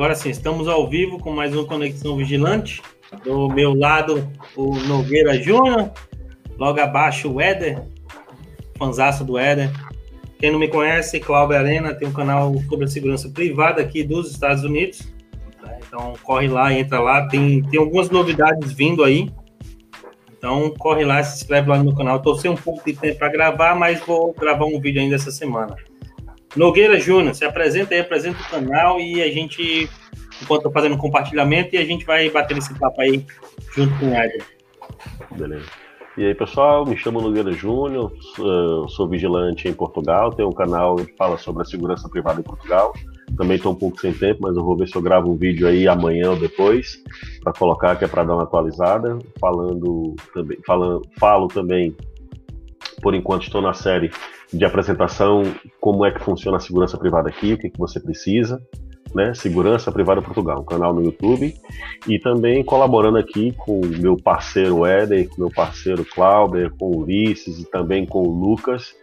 agora sim, estamos ao vivo com mais um Conexão Vigilante. Do meu lado, o Nogueira Júnior. Logo abaixo, o Éder, fanzaço do Éder. Quem não me conhece, Cláudio Arena, tem um canal sobre segurança privada aqui dos Estados Unidos. Então corre lá, entra lá. Tem, tem algumas novidades vindo aí. Então corre lá, se inscreve lá no meu canal. Estou sem um pouco de tempo para gravar, mas vou gravar um vídeo ainda essa semana. Nogueira Júnior, se apresenta aí, apresenta o canal e a gente, enquanto eu fazendo compartilhamento, e a gente vai bater esse papo aí junto com o Eder. Beleza. E aí, pessoal, me chamo Nogueira Júnior, sou vigilante em Portugal, tenho um canal que fala sobre a segurança privada em Portugal. Também estou um pouco sem tempo, mas eu vou ver se eu gravo um vídeo aí amanhã ou depois para colocar, que é para dar uma atualizada. Falando também, falando, falo também, por enquanto estou na série de apresentação, como é que funciona a segurança privada aqui, o que, que você precisa, né? Segurança Privada Portugal, um canal no YouTube, e também colaborando aqui com o meu parceiro Éder, com meu parceiro Clauber, com o Ulisses e também com o Lucas.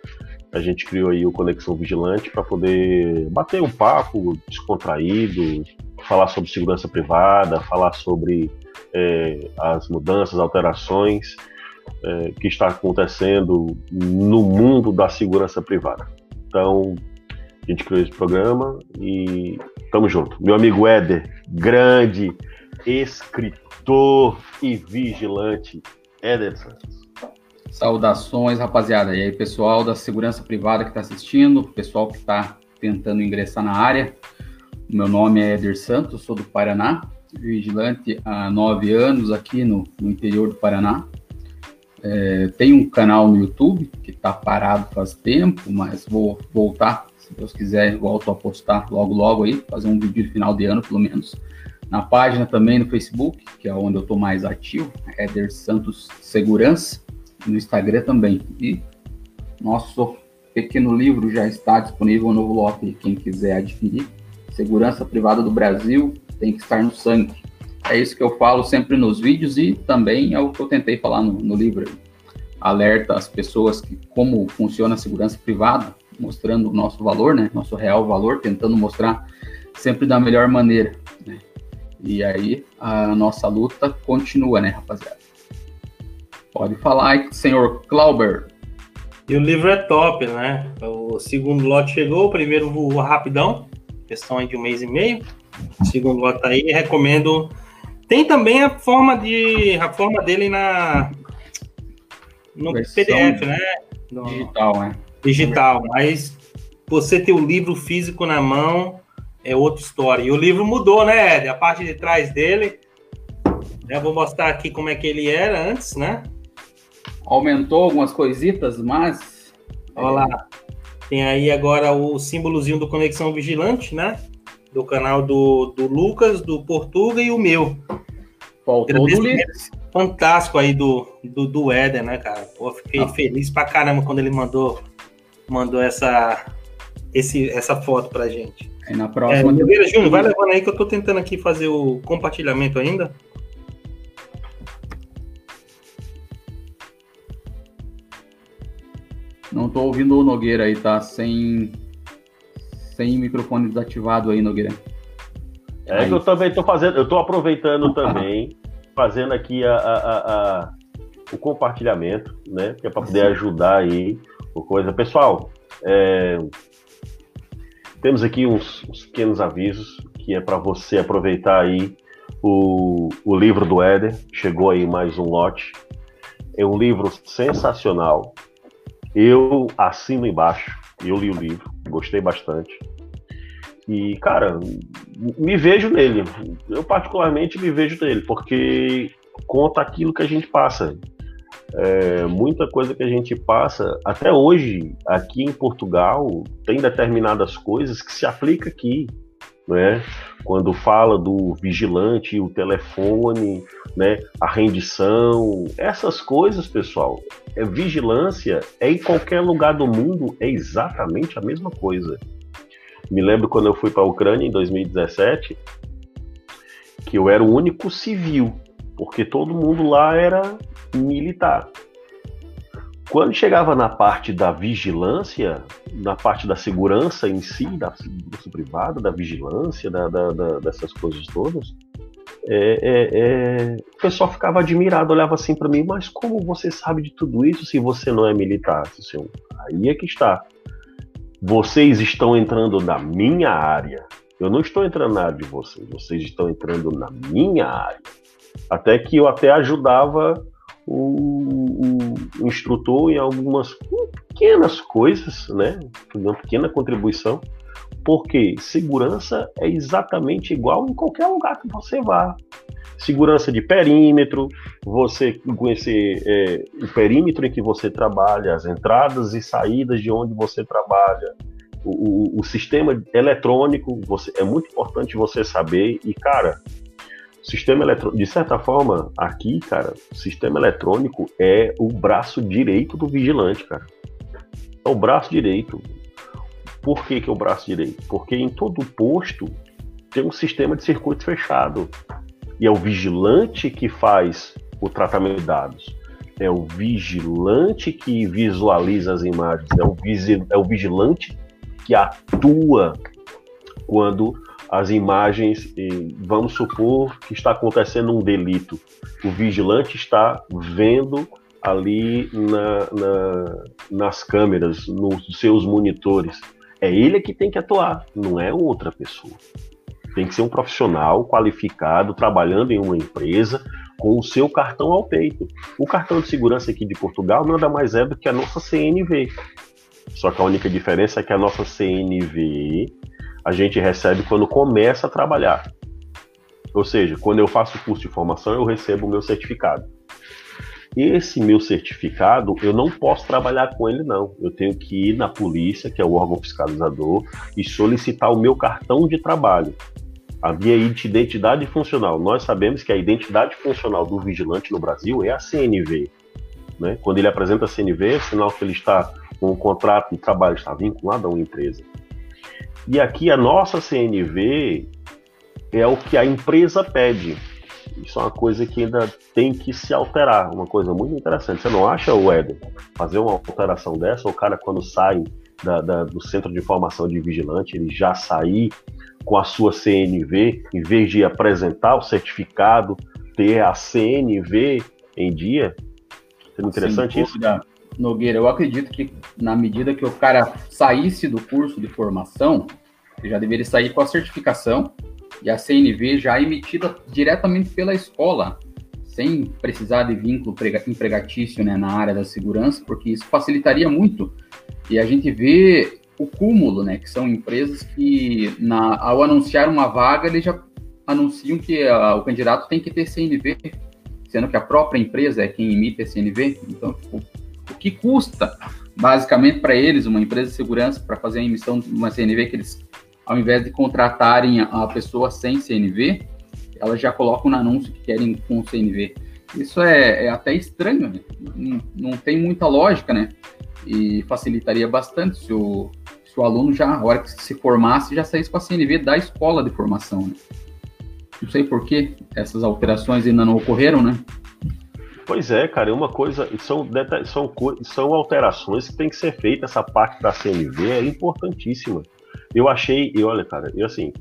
A gente criou aí o Conexão Vigilante para poder bater um papo descontraído, falar sobre segurança privada, falar sobre é, as mudanças, alterações é, que está acontecendo no mundo da segurança privada. Então, a gente criou esse programa e tamo junto. Meu amigo Éder, grande escritor e vigilante, Éder Santos. Saudações, rapaziada. E aí, pessoal da segurança privada que está assistindo, pessoal que está tentando ingressar na área. Meu nome é Éder Santos, sou do Paraná, vigilante há nove anos aqui no, no interior do Paraná. É, tem um canal no YouTube que está parado faz tempo, mas vou voltar, se Deus quiser, volto a postar logo logo aí, fazer um vídeo de final de ano pelo menos. Na página também no Facebook, que é onde eu estou mais ativo, Éder Santos Segurança, no Instagram também. E nosso pequeno livro já está disponível no lote, quem quiser adquirir. Segurança Privada do Brasil tem que estar no sangue. É isso que eu falo sempre nos vídeos e também é o que eu tentei falar no, no livro. Alerta as pessoas que como funciona a segurança privada, mostrando o nosso valor, né? Nosso real valor, tentando mostrar sempre da melhor maneira. Né? E aí a nossa luta continua, né, rapaziada? Pode falar aí, senhor Clauber. E o livro é top, né? O segundo lote chegou, o primeiro voou rapidão, questão de um mês e meio. O segundo lote tá aí, recomendo tem também a forma de a forma dele na no Versão PDF, né? No, digital, né? Digital, mas você ter o livro físico na mão é outra história. E o livro mudou, né, Ed? A parte de trás dele. Eu vou mostrar aqui como é que ele era antes, né? Aumentou algumas coisitas, mas. Olha lá. Tem aí agora o símbolozinho do Conexão Vigilante, né? Do canal do, do Lucas, do Portuga e o meu. Faltou do Fantástico aí do, do, do Éder, né, cara? Pô, fiquei ah. feliz pra caramba quando ele mandou, mandou essa, esse, essa foto pra gente. Aí na próxima. É, Júnior, vai levando aí que eu tô tentando aqui fazer o compartilhamento ainda. Não tô ouvindo o Nogueira aí, tá? Sem sem microfone desativado aí, Nogueira. É aí. que eu também estou fazendo, eu estou aproveitando também, fazendo aqui a, a, a, o compartilhamento, né? Que é para poder ajudar aí o coisa. Pessoal, é, temos aqui uns, uns, pequenos avisos que é para você aproveitar aí o, o livro do Éder. Chegou aí mais um lote. É um livro sensacional. Eu assino embaixo. Eu li o livro, gostei bastante. E, cara, me vejo nele. Eu, particularmente, me vejo nele, porque conta aquilo que a gente passa. É, muita coisa que a gente passa, até hoje, aqui em Portugal, tem determinadas coisas que se aplica aqui. Né? Quando fala do vigilante, o telefone, né? a rendição, essas coisas, pessoal, é vigilância, é em qualquer lugar do mundo, é exatamente a mesma coisa. Me lembro quando eu fui para a Ucrânia em 2017, que eu era o único civil, porque todo mundo lá era militar. Quando chegava na parte da vigilância, na parte da segurança em si, da segurança privada, da vigilância, da, da, da, dessas coisas todas, é, é, é, o pessoal ficava admirado, olhava assim para mim, mas como você sabe de tudo isso se você não é militar? Senhor? Aí é que está. Vocês estão entrando na minha área. Eu não estou entrando na área de vocês, vocês estão entrando na minha área. Até que eu até ajudava o, o instrutor em algumas pequenas coisas, né? Uma pequena contribuição, porque segurança é exatamente igual em qualquer lugar que você vá. Segurança de perímetro, você conhecer é, o perímetro em que você trabalha, as entradas e saídas de onde você trabalha, o, o, o sistema eletrônico, você, é muito importante você saber. E, cara, sistema eletrônico, de certa forma, aqui, cara, o sistema eletrônico é o braço direito do vigilante, cara. É o braço direito. Por que, que é o braço direito? Porque em todo posto tem um sistema de circuito fechado. E é o vigilante que faz o tratamento de dados. É o vigilante que visualiza as imagens. É o, é o vigilante que atua quando as imagens, vamos supor que está acontecendo um delito. O vigilante está vendo ali na, na, nas câmeras, nos seus monitores. É ele que tem que atuar, não é outra pessoa. Tem que ser um profissional qualificado, trabalhando em uma empresa, com o seu cartão ao peito. O cartão de segurança aqui de Portugal nada mais é do que a nossa CNV. Só que a única diferença é que a nossa CNV a gente recebe quando começa a trabalhar. Ou seja, quando eu faço o curso de formação, eu recebo o meu certificado. Esse meu certificado, eu não posso trabalhar com ele, não. Eu tenho que ir na polícia, que é o órgão fiscalizador, e solicitar o meu cartão de trabalho. A minha identidade funcional. Nós sabemos que a identidade funcional do vigilante no Brasil é a CNV. Né? Quando ele apresenta a CNV, é sinal que ele está com um contrato de trabalho, está vinculado a uma empresa. E aqui a nossa CNV é o que a empresa pede. Isso é uma coisa que ainda tem que se alterar, uma coisa muito interessante. Você não acha, Éder, fazer uma alteração dessa, o cara quando sai da, da, do centro de formação de vigilante, ele já sair com a sua CNV, em vez de apresentar o certificado, ter a CNV em dia? Seria interessante isso? Nogueira, eu acredito que na medida que o cara saísse do curso de formação, ele já deveria sair com a certificação e a CNV já emitida diretamente pela escola, sem precisar de vínculo empregatício né, na área da segurança, porque isso facilitaria muito. E a gente vê o cúmulo, né, que são empresas que, na, ao anunciar uma vaga, eles já anunciam que a, o candidato tem que ter CNV, sendo que a própria empresa é quem emite a CNV. Então, tipo, o que custa, basicamente, para eles, uma empresa de segurança, para fazer a emissão de uma CNV, que eles, ao invés de contratarem a pessoa sem CNV, elas já colocam no anúncio que querem com CNV. Isso é, é até estranho, né? não, não, tem muita lógica, né? E facilitaria bastante se o, se o aluno já, na hora que se formasse, já saísse com a CNV da escola de formação, né? Não sei por que essas alterações ainda não ocorreram, né? Pois é, cara, é uma coisa, são, são, são alterações que tem que ser feita, essa parte da CNV é importantíssima. Eu achei, e olha, cara, eu assim,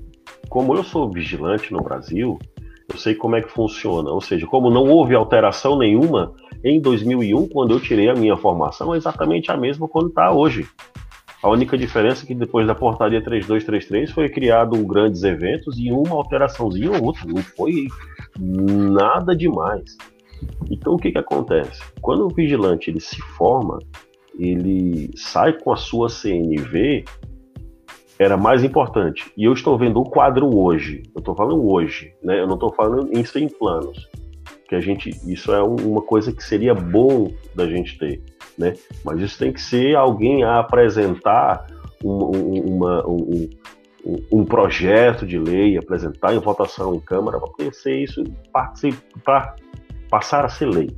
como eu sou vigilante no Brasil, eu sei como é que funciona, ou seja, como não houve alteração nenhuma em 2001, quando eu tirei a minha formação, é exatamente a mesma quando está hoje. A única diferença é que depois da portaria 3233 foi criado grandes eventos e uma alteraçãozinha ou outra, não foi nada demais. Então o que, que acontece? Quando o vigilante ele se forma, ele sai com a sua CNV, era mais importante. E eu estou vendo o quadro hoje. Eu estou falando hoje, né? Eu não estou falando em 100 planos. Que a gente, isso é uma coisa que seria bom da gente ter, né? Mas isso tem que ser alguém a apresentar uma, um, um, um, projeto de lei, apresentar em votação em Câmara para ser isso, participar, passar a ser lei.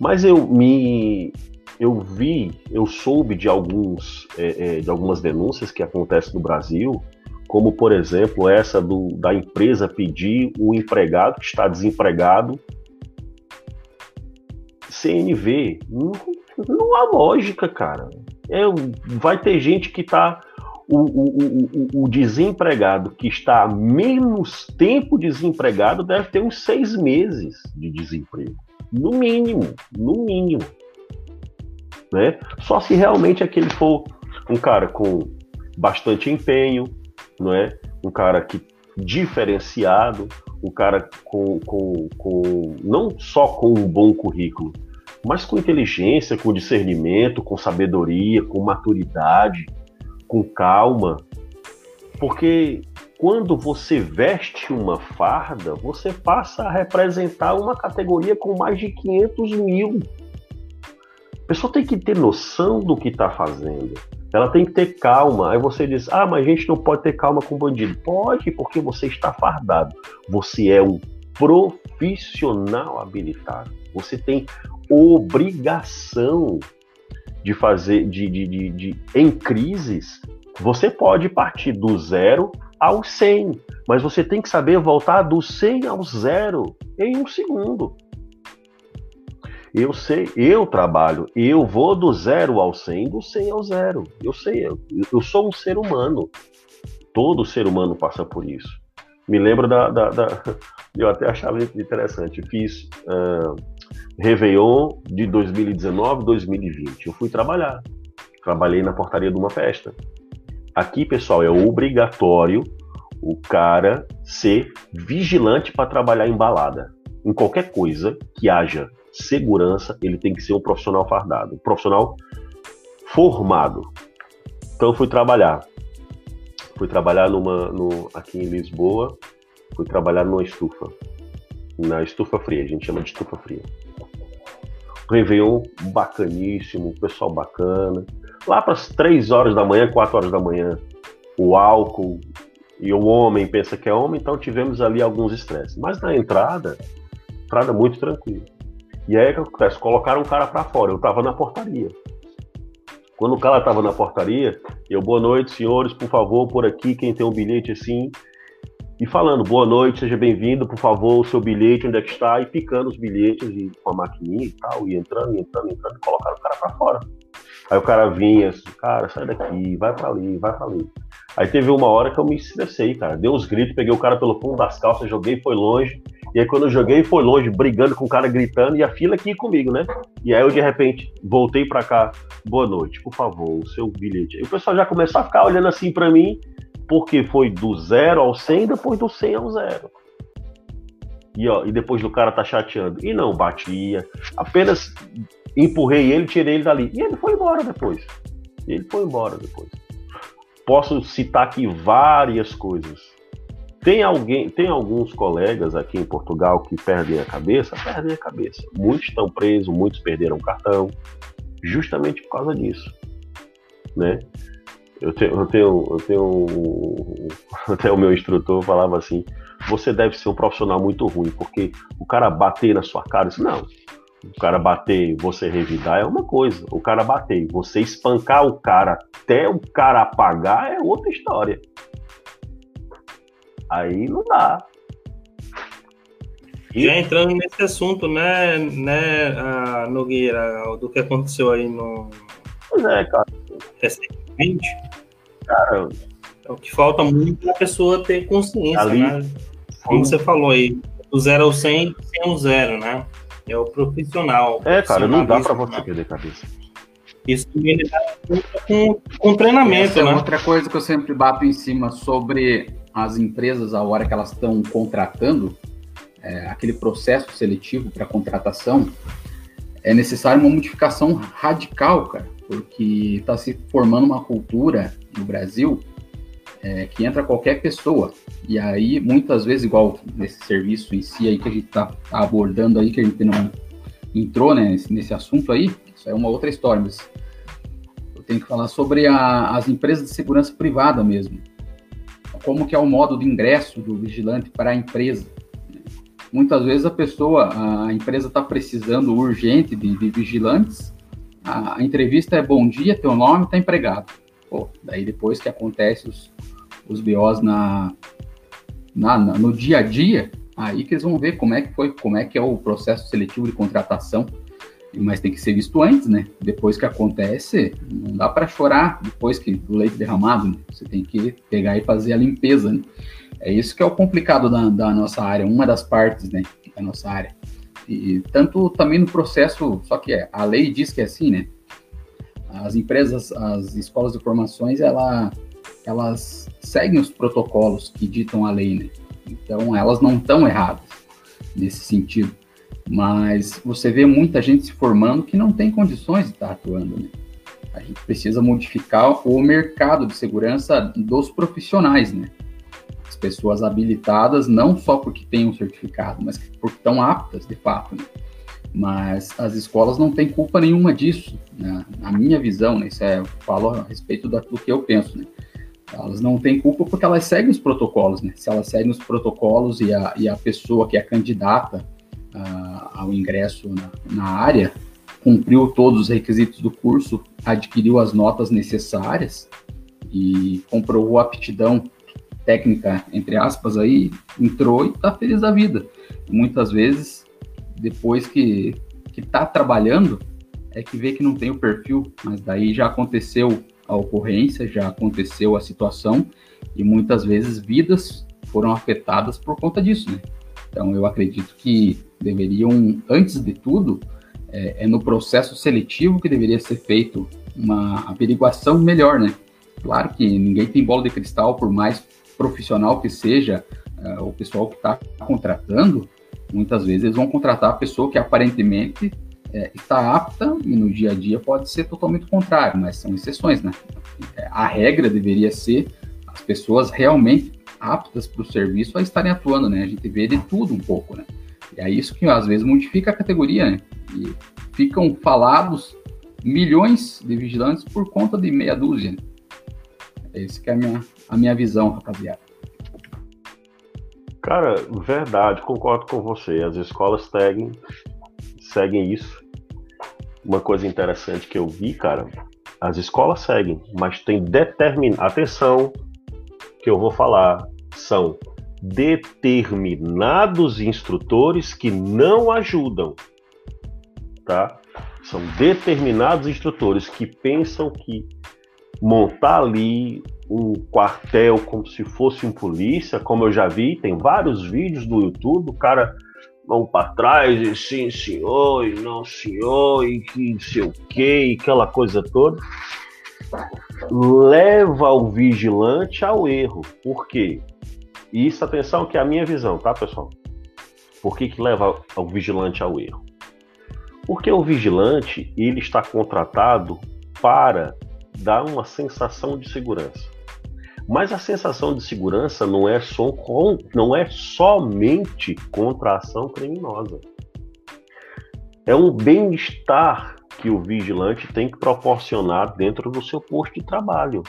Mas eu me eu vi, eu soube de alguns é, é, de algumas denúncias que acontecem no Brasil, como por exemplo essa do, da empresa pedir o empregado que está desempregado CNV. Não, não há lógica, cara. É, vai ter gente que está o, o, o, o, desempregado que está menos tempo desempregado deve ter uns seis meses de desemprego. No mínimo, no mínimo. Né? Só se realmente aquele for um cara com bastante empenho, não é? um cara que diferenciado, um cara com, com, com não só com um bom currículo, mas com inteligência, com discernimento, com sabedoria, com maturidade, com calma, porque quando você veste uma farda, você passa a representar uma categoria com mais de 500 mil. A pessoa tem que ter noção do que está fazendo. Ela tem que ter calma. Aí você diz: ah, mas a gente não pode ter calma com bandido. Pode, porque você está fardado. Você é um profissional habilitado. Você tem obrigação de fazer, de, de, de, de, em crises, você pode partir do zero ao 100, mas você tem que saber voltar do 100 ao zero em um segundo. Eu sei, eu trabalho, eu vou do zero ao 100, do 100 ao zero. Eu sei, eu, eu sou um ser humano. Todo ser humano passa por isso. Me lembro da. da, da eu até achava interessante. Fiz. Uh, Réveillon de 2019, 2020. Eu fui trabalhar. Trabalhei na portaria de uma festa. Aqui, pessoal, é obrigatório o cara ser vigilante para trabalhar em balada. Em qualquer coisa que haja segurança, ele tem que ser um profissional fardado, um profissional formado. Então, eu fui trabalhar. Fui trabalhar numa, no, aqui em Lisboa, fui trabalhar numa estufa. Na estufa fria, a gente chama de estufa fria. Réveillon bacaníssimo, pessoal bacana. Lá para as 3 horas da manhã, 4 horas da manhã, o álcool e o homem pensa que é homem, então tivemos ali alguns estresses. Mas na entrada, entrada muito tranquila. E aí o que acontece? Colocaram um cara para fora, eu estava na portaria. Quando o cara estava na portaria, eu, boa noite, senhores, por favor, por aqui, quem tem um bilhete assim, e falando, boa noite, seja bem-vindo, por favor, o seu bilhete, onde é que está? E picando os bilhetes e, com a maquininha e tal, e entrando, entrando, entrando, e colocaram o cara para fora. Aí o cara vinha, assim, cara, sai daqui, vai para ali, vai para ali. Aí teve uma hora que eu me estressei, cara. Dei uns gritos, peguei o cara pelo fundo das calças, joguei e foi longe. E aí quando eu joguei foi longe, brigando com o cara gritando, e a fila aqui comigo, né? E aí eu de repente voltei para cá, boa noite, por favor, o seu bilhete. E o pessoal já começou a ficar olhando assim para mim, porque foi do zero ao 100, depois do 100 ao zero. E, ó, e depois do cara tá chateando. E não batia. Apenas empurrei ele, tirei ele dali. E ele foi embora depois. Ele foi embora depois. Posso citar aqui várias coisas. Tem alguém, tem alguns colegas aqui em Portugal que perdem a cabeça, perdem a cabeça. Muitos estão presos, muitos perderam o cartão, justamente por causa disso, né? Eu tenho, eu tenho, eu tenho até o meu instrutor falava assim: você deve ser um profissional muito ruim, porque o cara bater na sua cara, disse, não. O cara bater você revidar é uma coisa. O cara bater você espancar o cara até o cara apagar é outra história. Aí não dá. Já entrando nesse assunto, né, né, Nogueira, do que aconteceu aí no. Pois é, cara. Recentemente, Cara, é o que falta muito é a pessoa ter consciência, ali, né? Como você falou aí, do zero ao 100, 100 ao zero, né? É o profissional. É, cara, não dá para você perder cabeça. Isso também com, com treinamento, Essa é né? outra coisa que eu sempre bato em cima sobre as empresas, a hora que elas estão contratando, é, aquele processo seletivo para contratação, é necessário uma modificação radical, cara, porque está se formando uma cultura no Brasil é, que entra qualquer pessoa. E aí, muitas vezes, igual nesse serviço em si aí que a gente está tá abordando aí, que a gente não entrou né, nesse, nesse, assunto aí, isso é uma outra história, mas eu tenho que falar sobre a, as empresas de segurança privada mesmo. Como que é o modo de ingresso do vigilante para a empresa. Muitas vezes a pessoa, a empresa está precisando urgente de, de vigilantes, a, entrevista é bom dia, teu nome está empregado Pô, daí depois que acontece os, os BOs na, na, na, no dia a dia, aí que eles vão ver como é que foi, como é que é o processo seletivo de contratação. Mas tem que ser visto antes, né? Depois que acontece, não dá para chorar depois que o leite derramado, né? Você tem que pegar e fazer a limpeza, né? É isso que é o complicado da, da nossa área, uma das partes, né, da nossa área. E tanto também no processo, só que a lei diz que é assim, né? As empresas, as escolas de formações, ela, elas seguem os protocolos que ditam a lei, né? Então, elas não estão erradas nesse sentido. Mas você vê muita gente se formando que não tem condições de estar atuando, né? A gente precisa modificar o mercado de segurança dos profissionais, né? As pessoas habilitadas, não só porque têm um certificado, mas porque estão aptas, de fato, né? Mas as escolas não têm culpa nenhuma disso, né? na minha visão, né? Isso é, eu falo a respeito do que eu penso, né? Elas não têm culpa porque elas seguem os protocolos, né? Se elas seguem os protocolos e a, e a pessoa que é candidata uh, ao ingresso na, na área cumpriu todos os requisitos do curso, adquiriu as notas necessárias e comprovou a aptidão técnica, entre aspas, aí, entrou e está feliz da vida. muitas vezes, depois que, que tá trabalhando, é que vê que não tem o perfil, mas daí já aconteceu a ocorrência, já aconteceu a situação e muitas vezes vidas foram afetadas por conta disso, né? Então eu acredito que deveriam, antes de tudo, é, é no processo seletivo que deveria ser feito uma averiguação melhor, né? Claro que ninguém tem bola de cristal, por mais profissional que seja uh, o pessoal que está contratando, muitas vezes eles vão contratar a pessoa que aparentemente é, está apta e no dia a dia pode ser totalmente contrário, mas são exceções, né? É, a regra deveria ser as pessoas realmente aptas para o serviço a estarem atuando, né? A gente vê de tudo um pouco, né? É isso que às vezes modifica a categoria, né? E ficam falados milhões de vigilantes por conta de meia dúzia. Né? Essa que é a minha, a minha visão, rapaziada. Cara, verdade, concordo com você. As escolas seguem, seguem isso. Uma coisa interessante que eu vi, cara, as escolas seguem, mas tem determinado. Atenção, que eu vou falar são determinados instrutores que não ajudam, tá? São determinados instrutores que pensam que montar ali um quartel como se fosse um polícia, como eu já vi, tem vários vídeos do YouTube, o cara vão para trás e sim senhor, e não senhor, e que sei o que, aquela coisa toda, leva o vigilante ao erro. Por quê? Isso, atenção, que é a minha visão, tá, pessoal? Por que, que leva o vigilante ao erro? Porque o vigilante, ele está contratado para dar uma sensação de segurança. Mas a sensação de segurança não é, só não é somente contra a ação criminosa. É um bem-estar que o vigilante tem que proporcionar dentro do seu posto de trabalho.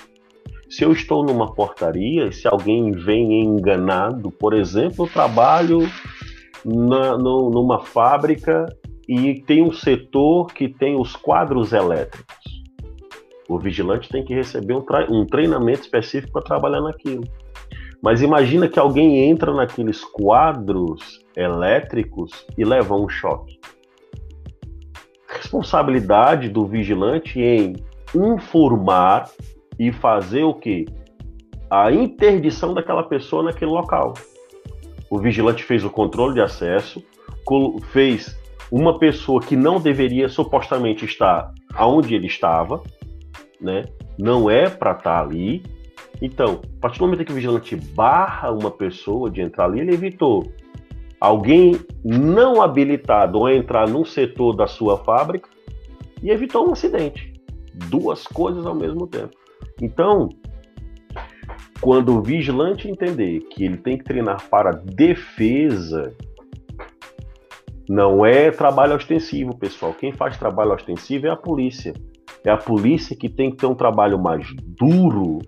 Se eu estou numa portaria, se alguém vem enganado, por exemplo, eu trabalho na, no, numa fábrica e tem um setor que tem os quadros elétricos. O vigilante tem que receber um, um treinamento específico para trabalhar naquilo. Mas imagina que alguém entra naqueles quadros elétricos e leva um choque. Responsabilidade do vigilante em informar e fazer o que? A interdição daquela pessoa naquele local. O vigilante fez o controle de acesso, fez uma pessoa que não deveria supostamente estar aonde ele estava, né? Não é para estar tá ali. Então, a partir do momento que o vigilante barra uma pessoa de entrar ali, ele evitou alguém não habilitado a entrar num setor da sua fábrica e evitou um acidente. Duas coisas ao mesmo tempo. Então, quando o vigilante entender que ele tem que treinar para defesa, não é trabalho ostensivo, pessoal. Quem faz trabalho ostensivo é a polícia. É a polícia que tem que ter um trabalho mais duro,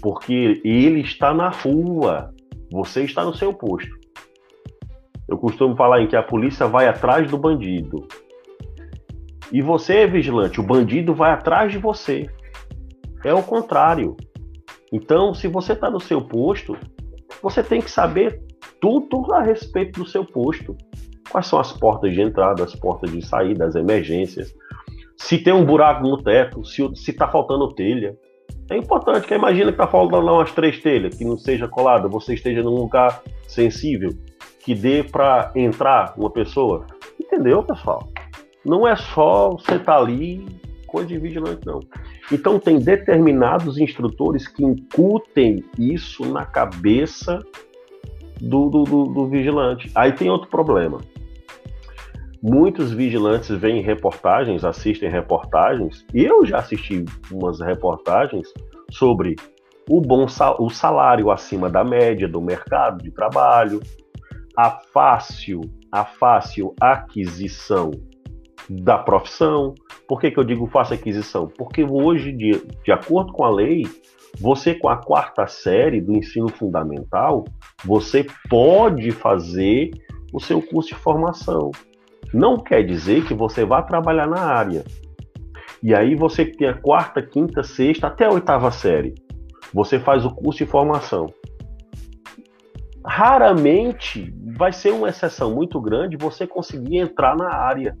porque ele está na rua, você está no seu posto. Eu costumo falar em que a polícia vai atrás do bandido. E você é vigilante, o bandido vai atrás de você. É o contrário. Então, se você está no seu posto, você tem que saber tudo a respeito do seu posto. Quais são as portas de entrada, as portas de saída, as emergências? Se tem um buraco no teto, se está faltando telha. É importante, porque imagina que está faltando umas três telhas, que não seja colada, você esteja num lugar sensível, que dê para entrar uma pessoa. Entendeu, pessoal? Não é só você estar tá ali, coisa de vigilante, não. Então, tem determinados instrutores que incutem isso na cabeça do, do, do, do vigilante. Aí tem outro problema. Muitos vigilantes veem reportagens, assistem reportagens, e eu já assisti umas reportagens sobre o bom o salário acima da média do mercado de trabalho, a fácil, a fácil aquisição da profissão. Por que, que eu digo fácil aquisição? Porque hoje, de, de acordo com a lei, você com a quarta série do ensino fundamental, você pode fazer o seu curso de formação. Não quer dizer que você vá trabalhar na área. E aí você tem a quarta, quinta, sexta, até a oitava série. Você faz o curso de formação. Raramente vai ser uma exceção muito grande você conseguir entrar na área.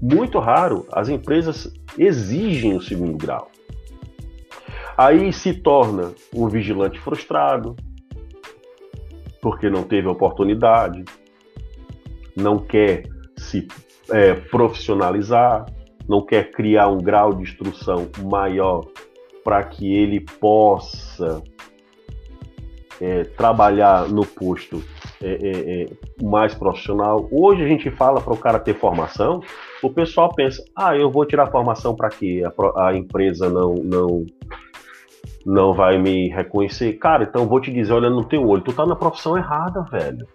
Muito raro, as empresas exigem o segundo grau. Aí se torna um vigilante frustrado, porque não teve oportunidade, não quer se é, profissionalizar, não quer criar um grau de instrução maior para que ele possa é, trabalhar no posto é, é, é mais profissional. Hoje a gente fala para o cara ter formação, o pessoal pensa: ah, eu vou tirar formação para que a, a, empresa não, não não vai me reconhecer. Cara, então vou te dizer, olha no teu olho, tu tá na profissão errada, velho.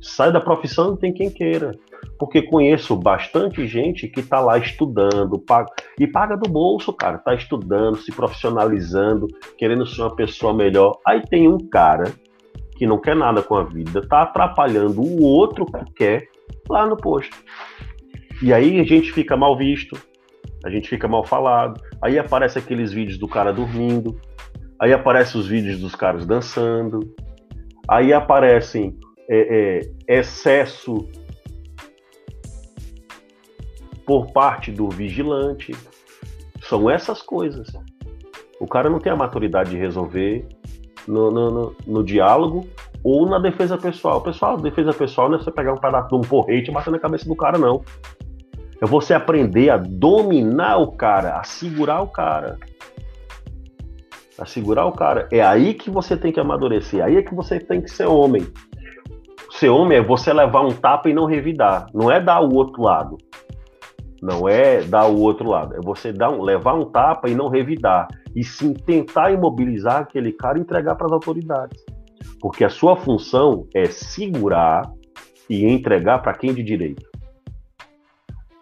Sai da profissão, não tem quem queira. Porque conheço bastante gente que tá lá estudando, paga, e paga do bolso, cara. Tá estudando, se profissionalizando, querendo ser uma pessoa melhor. Aí tem um cara que não quer nada com a vida, tá atrapalhando o outro que quer lá no posto. E aí a gente fica mal visto, a gente fica mal falado. Aí aparece aqueles vídeos do cara dormindo, aí aparecem os vídeos dos caras dançando, aí aparecem é, é, excesso por parte do vigilante. São essas coisas. O cara não tem a maturidade de resolver no, no, no, no diálogo ou na defesa pessoal. Pessoal, defesa pessoal não é você pegar um pedaço de um porrete e bater na cabeça do cara, não. É você aprender a dominar o cara, a segurar o cara a segurar o cara. É aí que você tem que amadurecer, aí é que você tem que ser homem. Ser homem é você levar um tapa e não revidar, não é dar o outro lado. Não é dar o outro lado, é você dar um, levar um tapa e não revidar. E sim tentar imobilizar aquele cara e entregar para as autoridades. Porque a sua função é segurar e entregar para quem de direito.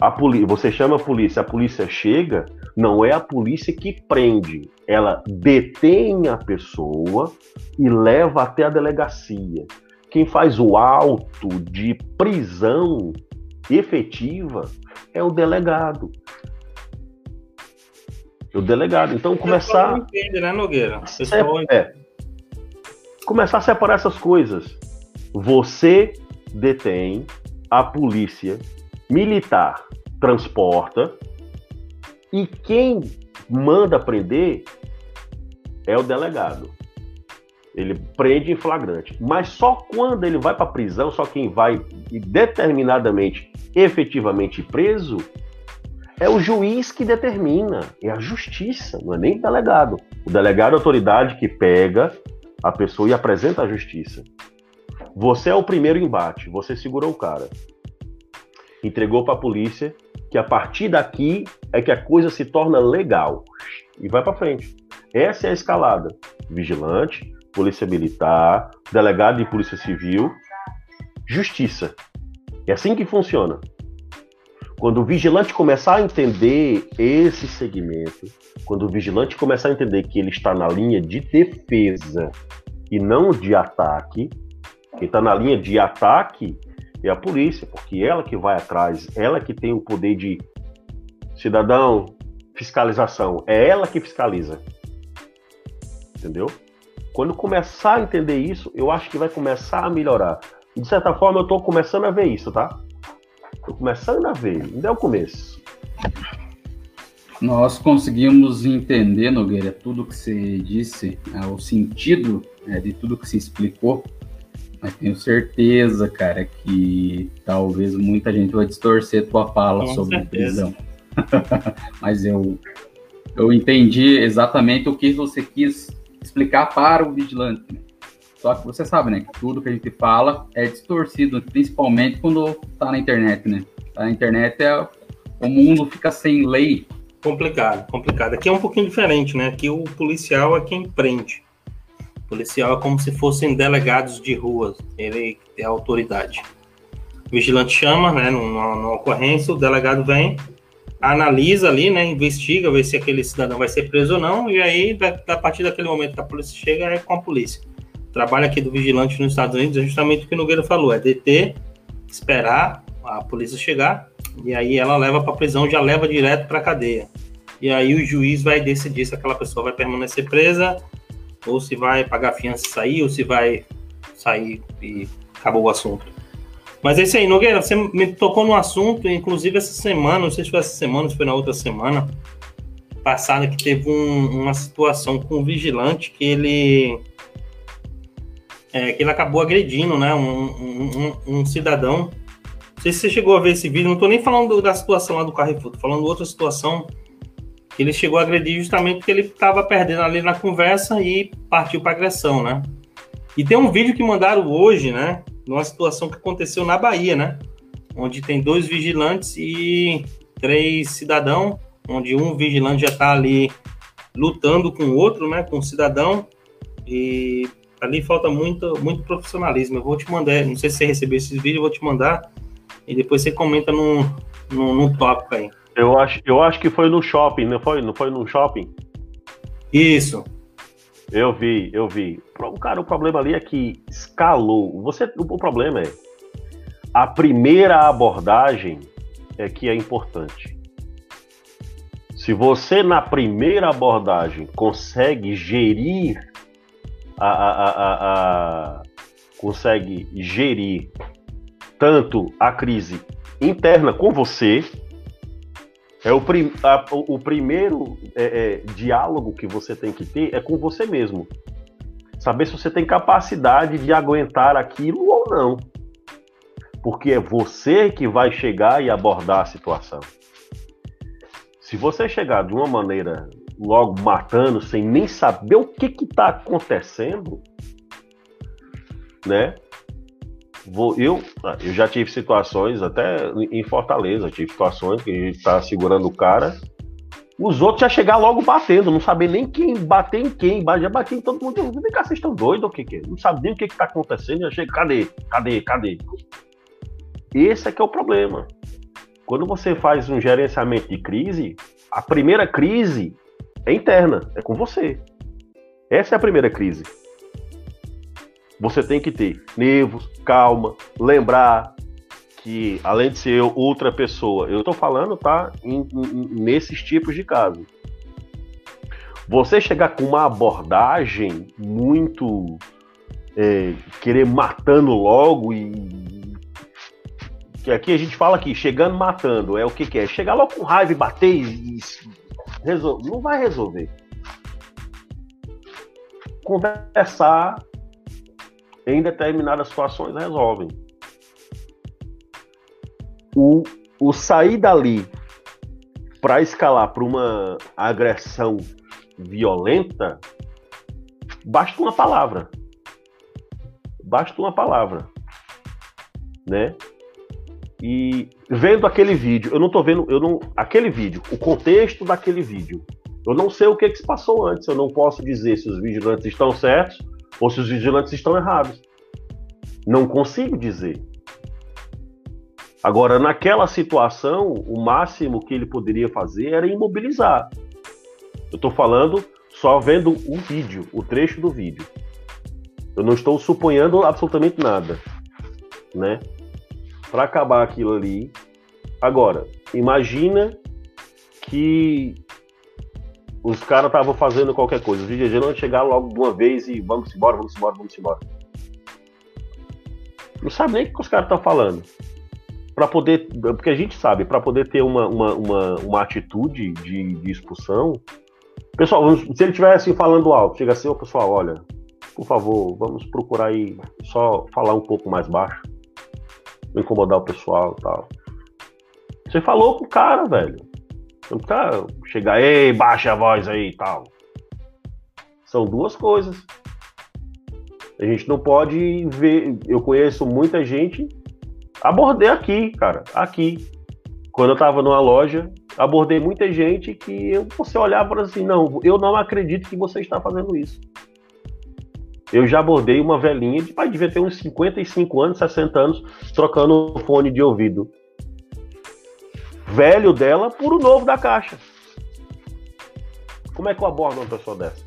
A polícia, você chama a polícia, a polícia chega, não é a polícia que prende, ela detém a pessoa e leva até a delegacia. Quem faz o auto de prisão efetiva é o delegado. O delegado. Então começar. Não entende, né, Nogueira? É, é. Começar a separar essas coisas. Você detém, a polícia militar transporta e quem manda prender é o delegado. Ele prende em flagrante. Mas só quando ele vai para a prisão, só quem vai determinadamente, efetivamente preso, é o juiz que determina. É a justiça, não é nem o delegado. O delegado é a autoridade que pega a pessoa e apresenta à justiça. Você é o primeiro embate, você segurou o cara entregou para a polícia, que a partir daqui é que a coisa se torna legal e vai para frente. Essa é a escalada: vigilante, polícia militar, delegado de polícia civil, justiça. É assim que funciona. Quando o vigilante começar a entender esse segmento, quando o vigilante começar a entender que ele está na linha de defesa e não de ataque, quem está na linha de ataque é a polícia, porque ela que vai atrás, ela que tem o poder de cidadão, fiscalização, é ela que fiscaliza. Entendeu? Quando começar a entender isso, eu acho que vai começar a melhorar. De certa forma, eu estou começando a ver isso, tá? Estou começando a ver, ainda é o começo. Nós conseguimos entender, Nogueira, tudo que você disse, né, o sentido né, de tudo que se explicou. Mas tenho certeza, cara, que talvez muita gente vai distorcer tua fala Com sobre certeza. prisão. Mas eu, eu entendi exatamente o que você quis explicar para o vigilante. Só que você sabe, né, que tudo que a gente fala é distorcido, principalmente quando tá na internet, né? Tá na internet é o mundo fica sem lei. Complicado, complicado. Aqui é um pouquinho diferente, né? Aqui o policial é quem prende. Policial é como se fossem delegados de ruas, ele é a autoridade. O vigilante chama, né, numa, numa ocorrência, o delegado vem, analisa ali, né, investiga, vê se aquele cidadão vai ser preso ou não, e aí, a partir daquele momento que a polícia chega, é com a polícia. O trabalho aqui do vigilante nos Estados Unidos é justamente o que o Nogueira falou, é deter, esperar a polícia chegar, e aí ela leva para prisão, já leva direto para cadeia. E aí o juiz vai decidir se aquela pessoa vai permanecer presa, ou se vai pagar fiança e sair, ou se vai sair e acabou o assunto. Mas é isso aí, Nogueira, você me tocou no assunto, inclusive essa semana, não sei se foi essa semana, se foi na outra semana passada, que teve um, uma situação com um vigilante que ele é, que ele acabou agredindo, né, um, um, um, cidadão. Não sei se você chegou a ver esse vídeo, não estou nem falando da situação lá do Carrefour, tô falando outra situação ele chegou a agredir justamente porque ele estava perdendo ali na conversa e partiu para agressão, né? E tem um vídeo que mandaram hoje, né, numa situação que aconteceu na Bahia, né? Onde tem dois vigilantes e três cidadãos, onde um vigilante já está ali lutando com o outro, né? Com o cidadão. E ali falta muito, muito profissionalismo. Eu vou te mandar, não sei se você recebeu esses vídeos, eu vou te mandar. E depois você comenta no, no, no tópico aí. Eu acho, eu acho que foi no shopping, não foi? Não foi no shopping? Isso. Eu vi, eu vi. Cara, o problema ali é que escalou. Você, o problema é a primeira abordagem é que é importante. Se você na primeira abordagem consegue gerir a, a, a, a consegue gerir tanto a crise interna com você, é o, prim, a, o, primeiro é, é, diálogo que você tem que ter é com você mesmo. Saber se você tem capacidade de aguentar aquilo ou não. Porque é você que vai chegar e abordar a situação. Se você chegar de uma maneira logo matando, sem nem saber o que está acontecendo, né? Vou, eu, eu já tive situações, até em Fortaleza, tive situações que a gente tá segurando o cara, os outros já chegar logo batendo, não saber nem quem bater em quem, já bater em todo mundo. Vem cá, vocês estão doidos ou o que que? Não sabe nem o que que tá acontecendo, já chega, cadê? Cadê? Cadê? Esse é que é o problema. Quando você faz um gerenciamento de crise, a primeira crise é interna, é com você. Essa é a primeira crise. Você tem que ter nervos, calma, lembrar que além de ser outra pessoa, eu estou falando, tá, em, em, nesses tipos de casos. Você chegar com uma abordagem muito é, querer matando logo e que aqui a gente fala que chegando matando é o que, que é chegar logo com raiva e bater e, e resolver. não vai resolver. Conversar em determinadas situações resolvem. O, o sair dali para escalar para uma agressão violenta, basta uma palavra. Basta uma palavra. Né? E vendo aquele vídeo, eu não tô vendo, eu não, aquele vídeo, o contexto daquele vídeo. Eu não sei o que, que se passou antes, eu não posso dizer se os vigilantes estão certos ou se os vigilantes estão errados. Não consigo dizer. Agora, naquela situação, o máximo que ele poderia fazer era imobilizar. Eu estou falando só vendo o vídeo, o trecho do vídeo. Eu não estou suponhando absolutamente nada, né? Para acabar aquilo ali. Agora, imagina que os caras estavam fazendo qualquer coisa. Os vigilantes chegaram logo de uma vez e vamos embora, vamos embora, vamos embora. Não sabe nem o que os caras estão falando. Para poder, porque a gente sabe, para poder ter uma, uma, uma, uma atitude de, de, expulsão, pessoal, se ele estivesse assim, falando alto, chega assim, ô pessoal, olha, por favor, vamos procurar aí só falar um pouco mais baixo, não incomodar o pessoal e tal. Você falou com o cara, velho. Não precisa chegar, ei, baixa a voz aí e tal. São duas coisas. A gente não pode ver. Eu conheço muita gente. Abordei aqui, cara, aqui. Quando eu tava numa loja, abordei muita gente que você olhava assim: não, eu não acredito que você está fazendo isso. Eu já abordei uma velhinha de pai, devia ter uns 55 anos, 60 anos, trocando fone de ouvido velho dela por o novo da caixa. Como é que eu abordo uma pessoa dessa?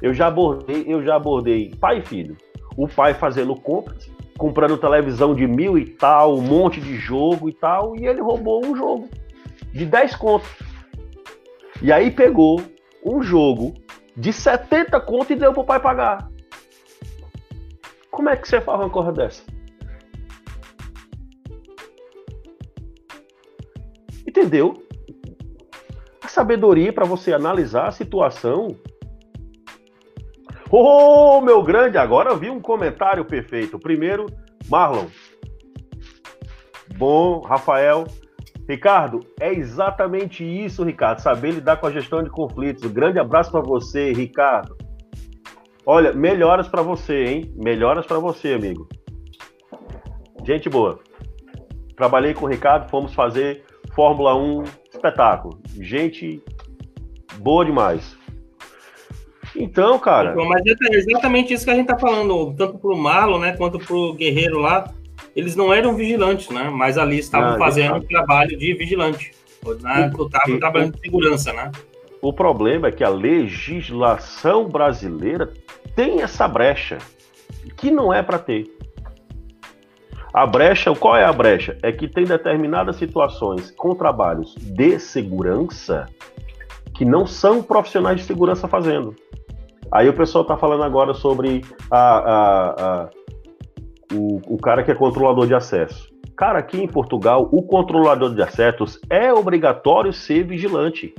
Eu já abordei, eu já abordei pai e filho. O pai fazendo compras, comprando televisão de mil e tal, um monte de jogo e tal, e ele roubou um jogo de 10 contos. E aí pegou um jogo de 70 contos e deu pro pai pagar. Como é que você faz uma coisa dessa? Entendeu? A sabedoria para você analisar a situação Oh, meu grande, agora vi um comentário perfeito. Primeiro, Marlon. Bom, Rafael. Ricardo, é exatamente isso, Ricardo. Saber lidar com a gestão de conflitos. Um grande abraço para você, Ricardo. Olha, melhoras para você, hein? Melhoras para você, amigo. Gente boa. Trabalhei com o Ricardo, fomos fazer Fórmula 1 espetáculo. Gente boa demais. Então, cara. Então, mas é exatamente isso que a gente tá falando, tanto pro Marlon, né, quanto pro Guerreiro lá. Eles não eram vigilantes, né? Mas ali estavam não, fazendo um trabalho de vigilante. Né? Estavam trabalhando de segurança, né? O problema é que a legislação brasileira tem essa brecha que não é para ter. A brecha, qual é a brecha? É que tem determinadas situações com trabalhos de segurança que não são profissionais de segurança fazendo. Aí o pessoal está falando agora sobre a, a, a, o, o cara que é controlador de acesso. Cara, aqui em Portugal, o controlador de acessos é obrigatório ser vigilante.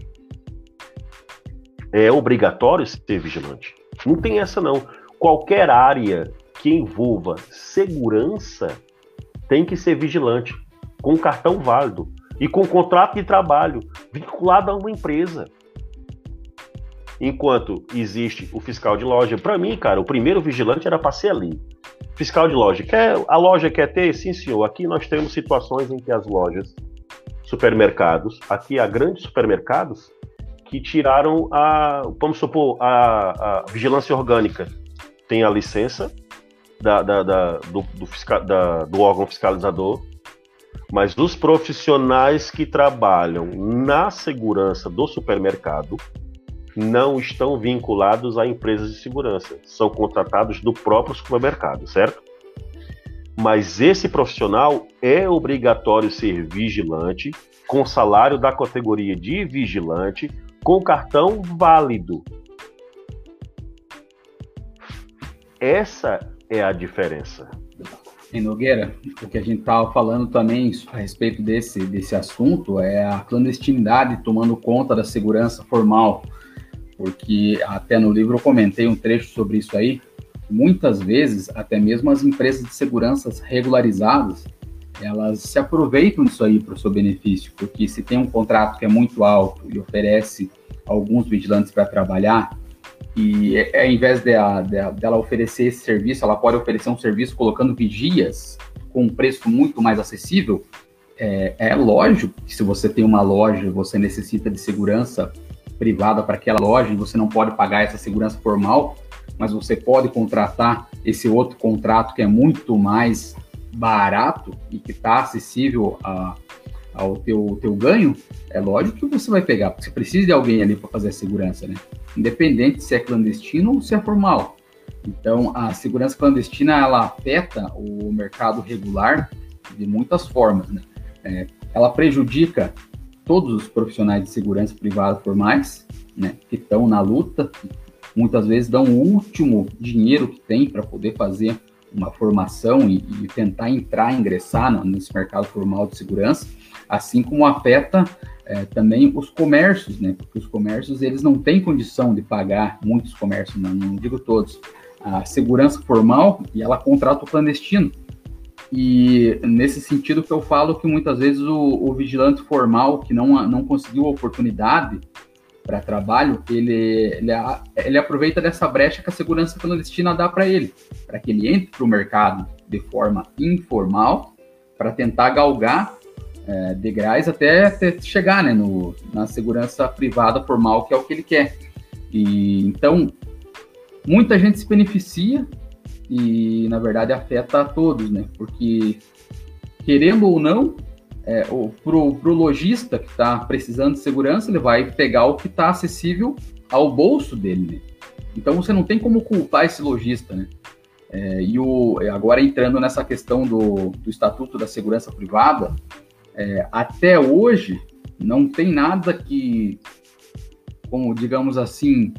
É obrigatório ser vigilante. Não tem essa não. Qualquer área que envolva segurança tem que ser vigilante, com cartão válido e com contrato de trabalho vinculado a uma empresa enquanto existe o fiscal de loja. Para mim, cara, o primeiro vigilante era para ser ali. Fiscal de loja. Quer, a loja quer ter? Sim, senhor. Aqui nós temos situações em que as lojas, supermercados, aqui há grandes supermercados que tiraram a, vamos supor, a, a vigilância orgânica. Tem a licença da, da, da, do, do, fiscal, da, do órgão fiscalizador, mas os profissionais que trabalham na segurança do supermercado, não estão vinculados a empresas de segurança, são contratados do próprio supermercado, certo? Mas esse profissional é obrigatório ser vigilante, com salário da categoria de vigilante, com cartão válido. Essa é a diferença. Em Nogueira, o que a gente estava falando também a respeito desse, desse assunto é a clandestinidade tomando conta da segurança formal porque até no livro eu comentei um trecho sobre isso aí. Muitas vezes, até mesmo as empresas de segurança regularizadas, elas se aproveitam disso aí para o seu benefício, porque se tem um contrato que é muito alto e oferece alguns vigilantes para trabalhar, e é, ao invés dela, dela oferecer esse serviço, ela pode oferecer um serviço colocando vigias com um preço muito mais acessível. É, é lógico que se você tem uma loja, você necessita de segurança privada para aquela loja e você não pode pagar essa segurança formal, mas você pode contratar esse outro contrato que é muito mais barato e que está acessível a, ao teu, teu ganho, é lógico que você vai pegar, porque você precisa de alguém ali para fazer a segurança, né? Independente se é clandestino ou se é formal. Então, a segurança clandestina, ela afeta o mercado regular de muitas formas, né? É, ela prejudica todos os profissionais de segurança privada formais, né, que estão na luta, muitas vezes dão o último dinheiro que tem para poder fazer uma formação e, e tentar entrar, ingressar no, nesse mercado formal de segurança, assim como afeta é, também os comércios, né? Porque os comércios eles não têm condição de pagar muitos comércios, não, não digo todos, a segurança formal e ela contrata o clandestino. E nesse sentido que eu falo que muitas vezes o, o vigilante formal que não, não conseguiu a oportunidade para trabalho, ele, ele, ele, aproveita dessa brecha que a segurança clandestina dá para ele, para que ele entre para o mercado de forma informal, para tentar galgar é, degraus até, até chegar né, no, na segurança privada formal, que é o que ele quer. E então muita gente se beneficia e na verdade afeta a todos, né? Porque querendo ou não, é, o, pro, pro lojista que está precisando de segurança, ele vai pegar o que está acessível ao bolso dele. Né? Então você não tem como culpar esse lojista, né? É, e o, agora entrando nessa questão do, do Estatuto da Segurança Privada, é, até hoje não tem nada que, como digamos assim,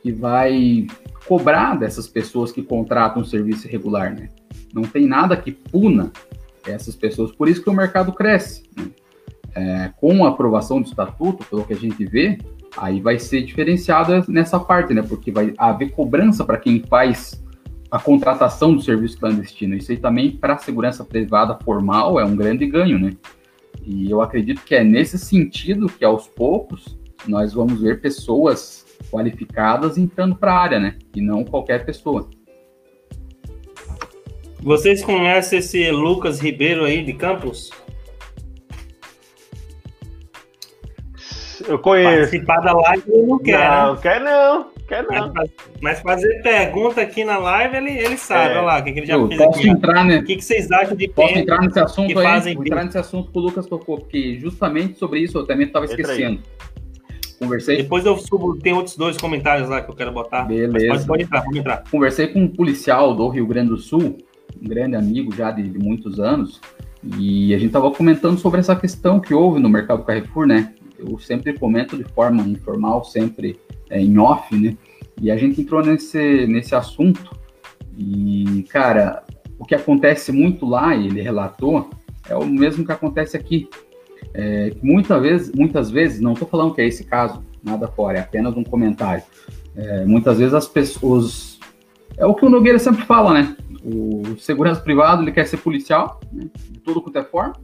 que vai cobrar dessas pessoas que contratam um serviço irregular, né? Não tem nada que puna essas pessoas. Por isso que o mercado cresce. Né? É, com a aprovação do estatuto, pelo que a gente vê, aí vai ser diferenciado nessa parte, né? Porque vai haver cobrança para quem faz a contratação do serviço clandestino. Isso aí também para a segurança privada formal é um grande ganho, né? E eu acredito que é nesse sentido que aos poucos nós vamos ver pessoas qualificadas entrando para a área, né? E não qualquer pessoa. Vocês conhecem esse Lucas Ribeiro aí de Campos? Eu conheço. Participar da live ele não quer. Não, né? quer não. Quer não. Mas, fazer pergunta aqui na live, ele, ele sabe. É. Olha lá, o que, que ele já Eu fez posso aqui. Entrar, né? O que, que vocês acham de Posso entrar nesse assunto que aí? fazem Vou entrar nesse assunto que o Lucas tocou, porque justamente sobre isso eu também estava esquecendo. Conversei. Depois eu subo, tem outros dois comentários lá que eu quero botar. Beleza. Pode, pode entrar, pode entrar. Conversei com um policial do Rio Grande do Sul, um grande amigo já de, de muitos anos, e a gente estava comentando sobre essa questão que houve no mercado Carrefour, né? Eu sempre comento de forma informal, sempre é, em off, né? E a gente entrou nesse, nesse assunto. E, cara, o que acontece muito lá, e ele relatou, é o mesmo que acontece aqui. É, muitas vezes, muitas vezes, não estou falando que é esse caso, nada fora, é apenas um comentário. É, muitas vezes as pessoas. É o que o Nogueira sempre fala, né? O segurança privado ele quer ser policial, né? de tudo quanto é forma,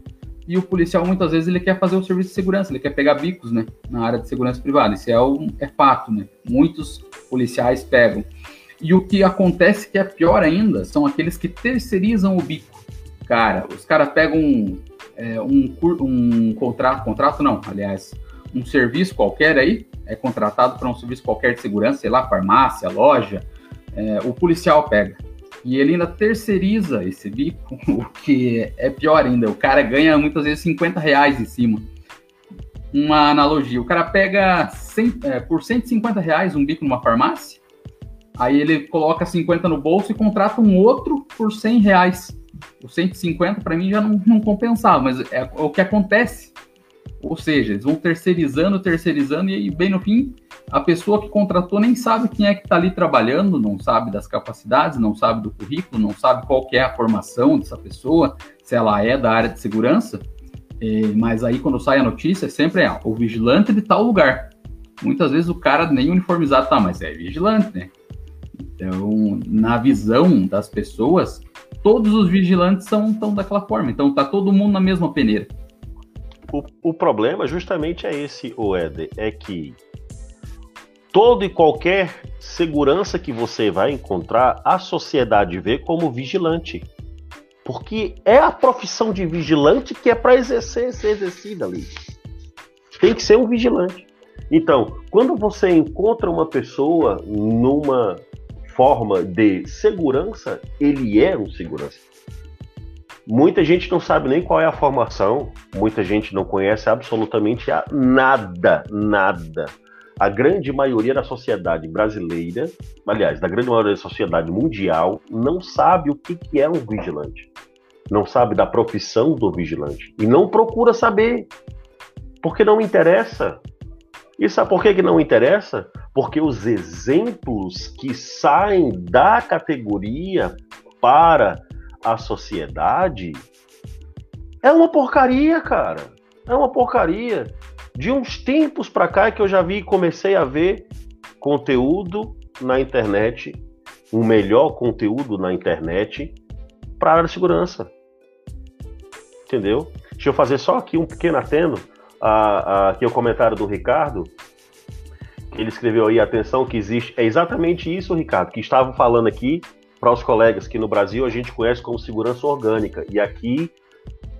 e o policial muitas vezes ele quer fazer o serviço de segurança, ele quer pegar bicos, né? Na área de segurança privada. Isso é, um, é fato, né? Muitos policiais pegam. E o que acontece que é pior ainda são aqueles que terceirizam o bico. Cara, os caras pegam um, é, um, um contrato, contrato não, aliás, um serviço qualquer aí, é contratado para um serviço qualquer de segurança, sei lá, farmácia, loja, é, o policial pega. E ele ainda terceiriza esse bico, o que é pior ainda. O cara ganha muitas vezes 50 reais em cima. Uma analogia, o cara pega 100, é, por 150 reais um bico numa farmácia, aí ele coloca 50 no bolso e contrata um outro por 100 reais. O 150 para mim já não, não compensava, mas é o que acontece. Ou seja, eles vão terceirizando, terceirizando, e bem no fim, a pessoa que contratou nem sabe quem é que está ali trabalhando, não sabe das capacidades, não sabe do currículo, não sabe qual é a formação dessa pessoa, se ela é da área de segurança. É, mas aí, quando sai a notícia, sempre é o vigilante de tal lugar. Muitas vezes o cara nem uniformizado tá, mas é vigilante, né? Então, na visão das pessoas, todos os vigilantes são tão daquela forma. Então, tá todo mundo na mesma peneira. O, o problema justamente é esse, o Éder, é que todo e qualquer segurança que você vai encontrar, a sociedade vê como vigilante. Porque é a profissão de vigilante que é para exercer, ser exercida ali. Tem que ser um vigilante. Então, quando você encontra uma pessoa numa forma de segurança, ele é um segurança. Muita gente não sabe nem qual é a formação, muita gente não conhece absolutamente nada, nada. A grande maioria da sociedade brasileira, aliás, da grande maioria da sociedade mundial, não sabe o que, que é um vigilante. Não sabe da profissão do vigilante. E não procura saber. Porque não interessa. E sabe por que, que não interessa? Porque os exemplos que saem da categoria para a sociedade, é uma porcaria, cara. É uma porcaria. De uns tempos para cá é que eu já vi, comecei a ver conteúdo na internet, um melhor conteúdo na internet para a área de segurança. Entendeu? Deixa eu fazer só aqui um pequeno atendo. A, a, aqui o comentário do Ricardo. Ele escreveu aí, atenção, que existe. É exatamente isso, Ricardo, que estava falando aqui para os colegas que no Brasil a gente conhece como segurança orgânica. E aqui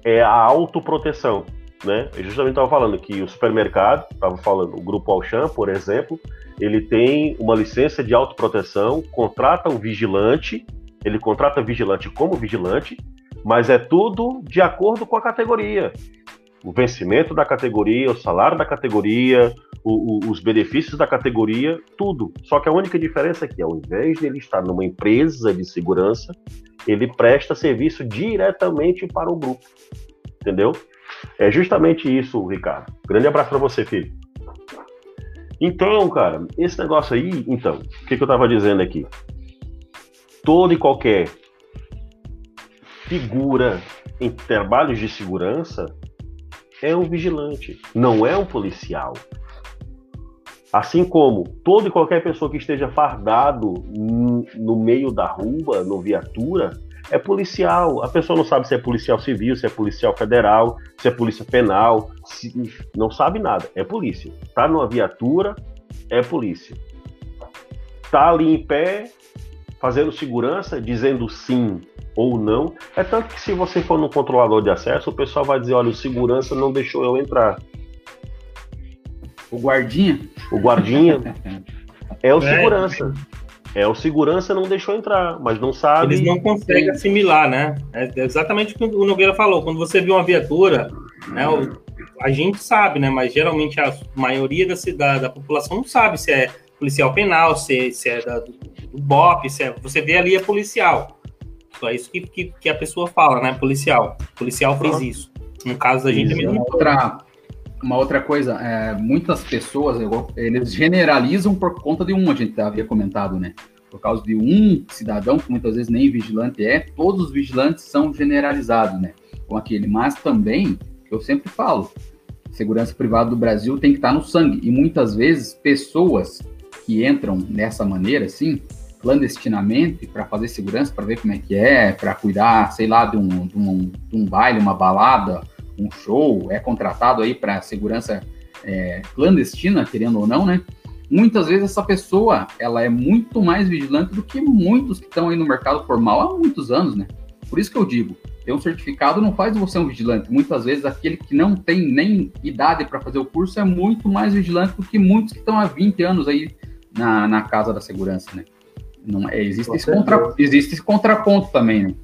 é a autoproteção. Né? Eu justamente estava falando que o supermercado, estava falando, o Grupo Auchan, por exemplo, ele tem uma licença de autoproteção, contrata um vigilante, ele contrata vigilante como vigilante, mas é tudo de acordo com a categoria. O vencimento da categoria, o salário da categoria, o, o, os benefícios da categoria, tudo. Só que a única diferença é que, ao invés de ele estar numa empresa de segurança, ele presta serviço diretamente para o grupo. Entendeu? É justamente isso, Ricardo. Grande abraço para você, filho. Então, cara, esse negócio aí, então, o que, que eu estava dizendo aqui? Todo e qualquer figura em trabalhos de segurança é um vigilante, não é um policial. Assim como toda e qualquer pessoa que esteja fardado no meio da rua, no viatura, é policial. A pessoa não sabe se é policial civil, se é policial federal, se é polícia penal, se... não sabe nada. É polícia. Tá numa viatura, é polícia. Tá ali em pé, fazendo segurança, dizendo sim ou não. É tanto que se você for no controlador de acesso, o pessoal vai dizer, olha, o segurança não deixou eu entrar. O guardinha? O guardinha é o é. segurança. É, o segurança não deixou entrar, mas não sabe. Eles não conseguem assimilar, né? É exatamente o que o Nogueira falou. Quando você vê uma viatura, né, a gente sabe, né? Mas geralmente a maioria da, cidade, da população não sabe se é policial penal, se, se é da, do, do BOP, se é, você vê ali é policial. Só isso que, que, que, a pessoa fala, né? Policial. Policial fez isso. No caso da gente é mesmo. Outra, uma outra coisa, é, muitas pessoas, eles generalizam por conta de um, a gente havia comentado, né? Por causa de um cidadão, que muitas vezes nem vigilante é, todos os vigilantes são generalizados, né? Com aquele. Mas também, eu sempre falo, segurança privada do Brasil tem que estar no sangue. E muitas vezes, pessoas que entram nessa maneira, assim, clandestinamente, para fazer segurança, para ver como é que é, para cuidar, sei lá, de um, de um, de um baile, uma balada, um show, é contratado aí para segurança é, clandestina, querendo ou não, né? Muitas vezes essa pessoa, ela é muito mais vigilante do que muitos que estão aí no mercado formal há muitos anos, né? Por isso que eu digo, ter um certificado não faz você um vigilante. Muitas vezes aquele que não tem nem idade para fazer o curso é muito mais vigilante do que muitos que estão há 20 anos aí na, na casa da segurança, né? Não, é, existe, esse contra, existe esse contraponto também, né?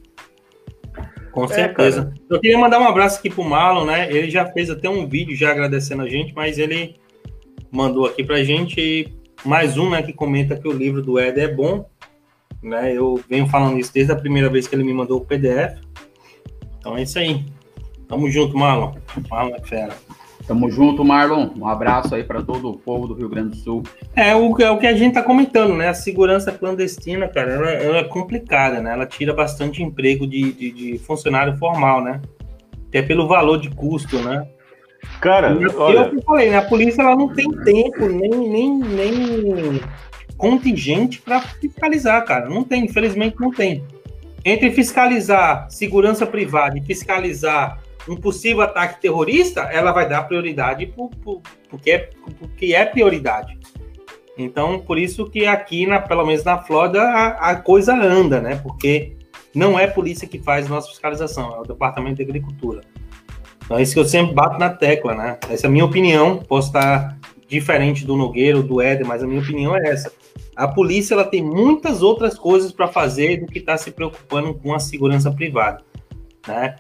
Com é, certeza. É, eu queria mandar um abraço aqui pro Marlon, né? Ele já fez até um vídeo já agradecendo a gente, mas ele mandou aqui pra gente mais um, né, que comenta que o livro do Ed é bom, né? Eu venho falando isso desde a primeira vez que ele me mandou o PDF. Então é isso aí. Tamo junto, Marlon. Marlon é fera. Tamo junto, Marlon. Um abraço aí para todo o povo do Rio Grande do Sul. É o, é o que a gente tá comentando, né? A segurança clandestina, cara, ela, ela é complicada, né? Ela tira bastante emprego de, de, de, funcionário formal, né? Até pelo valor de custo, né? Cara, e, olha... eu que falei, né? A polícia ela não tem tempo, nem, nem, nem contingente para fiscalizar, cara. Não tem, infelizmente não tem. Entre fiscalizar segurança privada e fiscalizar um possível ataque terrorista, ela vai dar prioridade por, por, porque, é, porque é prioridade. Então, por isso que aqui, na, pelo menos na Flórida, a, a, coisa anda, né? Porque não é a polícia que faz nossa fiscalização, é o Departamento de Agricultura. Então, é isso que eu sempre bato na tecla, né? Essa é a minha opinião. Posso estar diferente do Nogueira, do Éder, mas a minha opinião é essa. A polícia ela tem muitas outras coisas para fazer do que estar tá se preocupando com a segurança privada, né?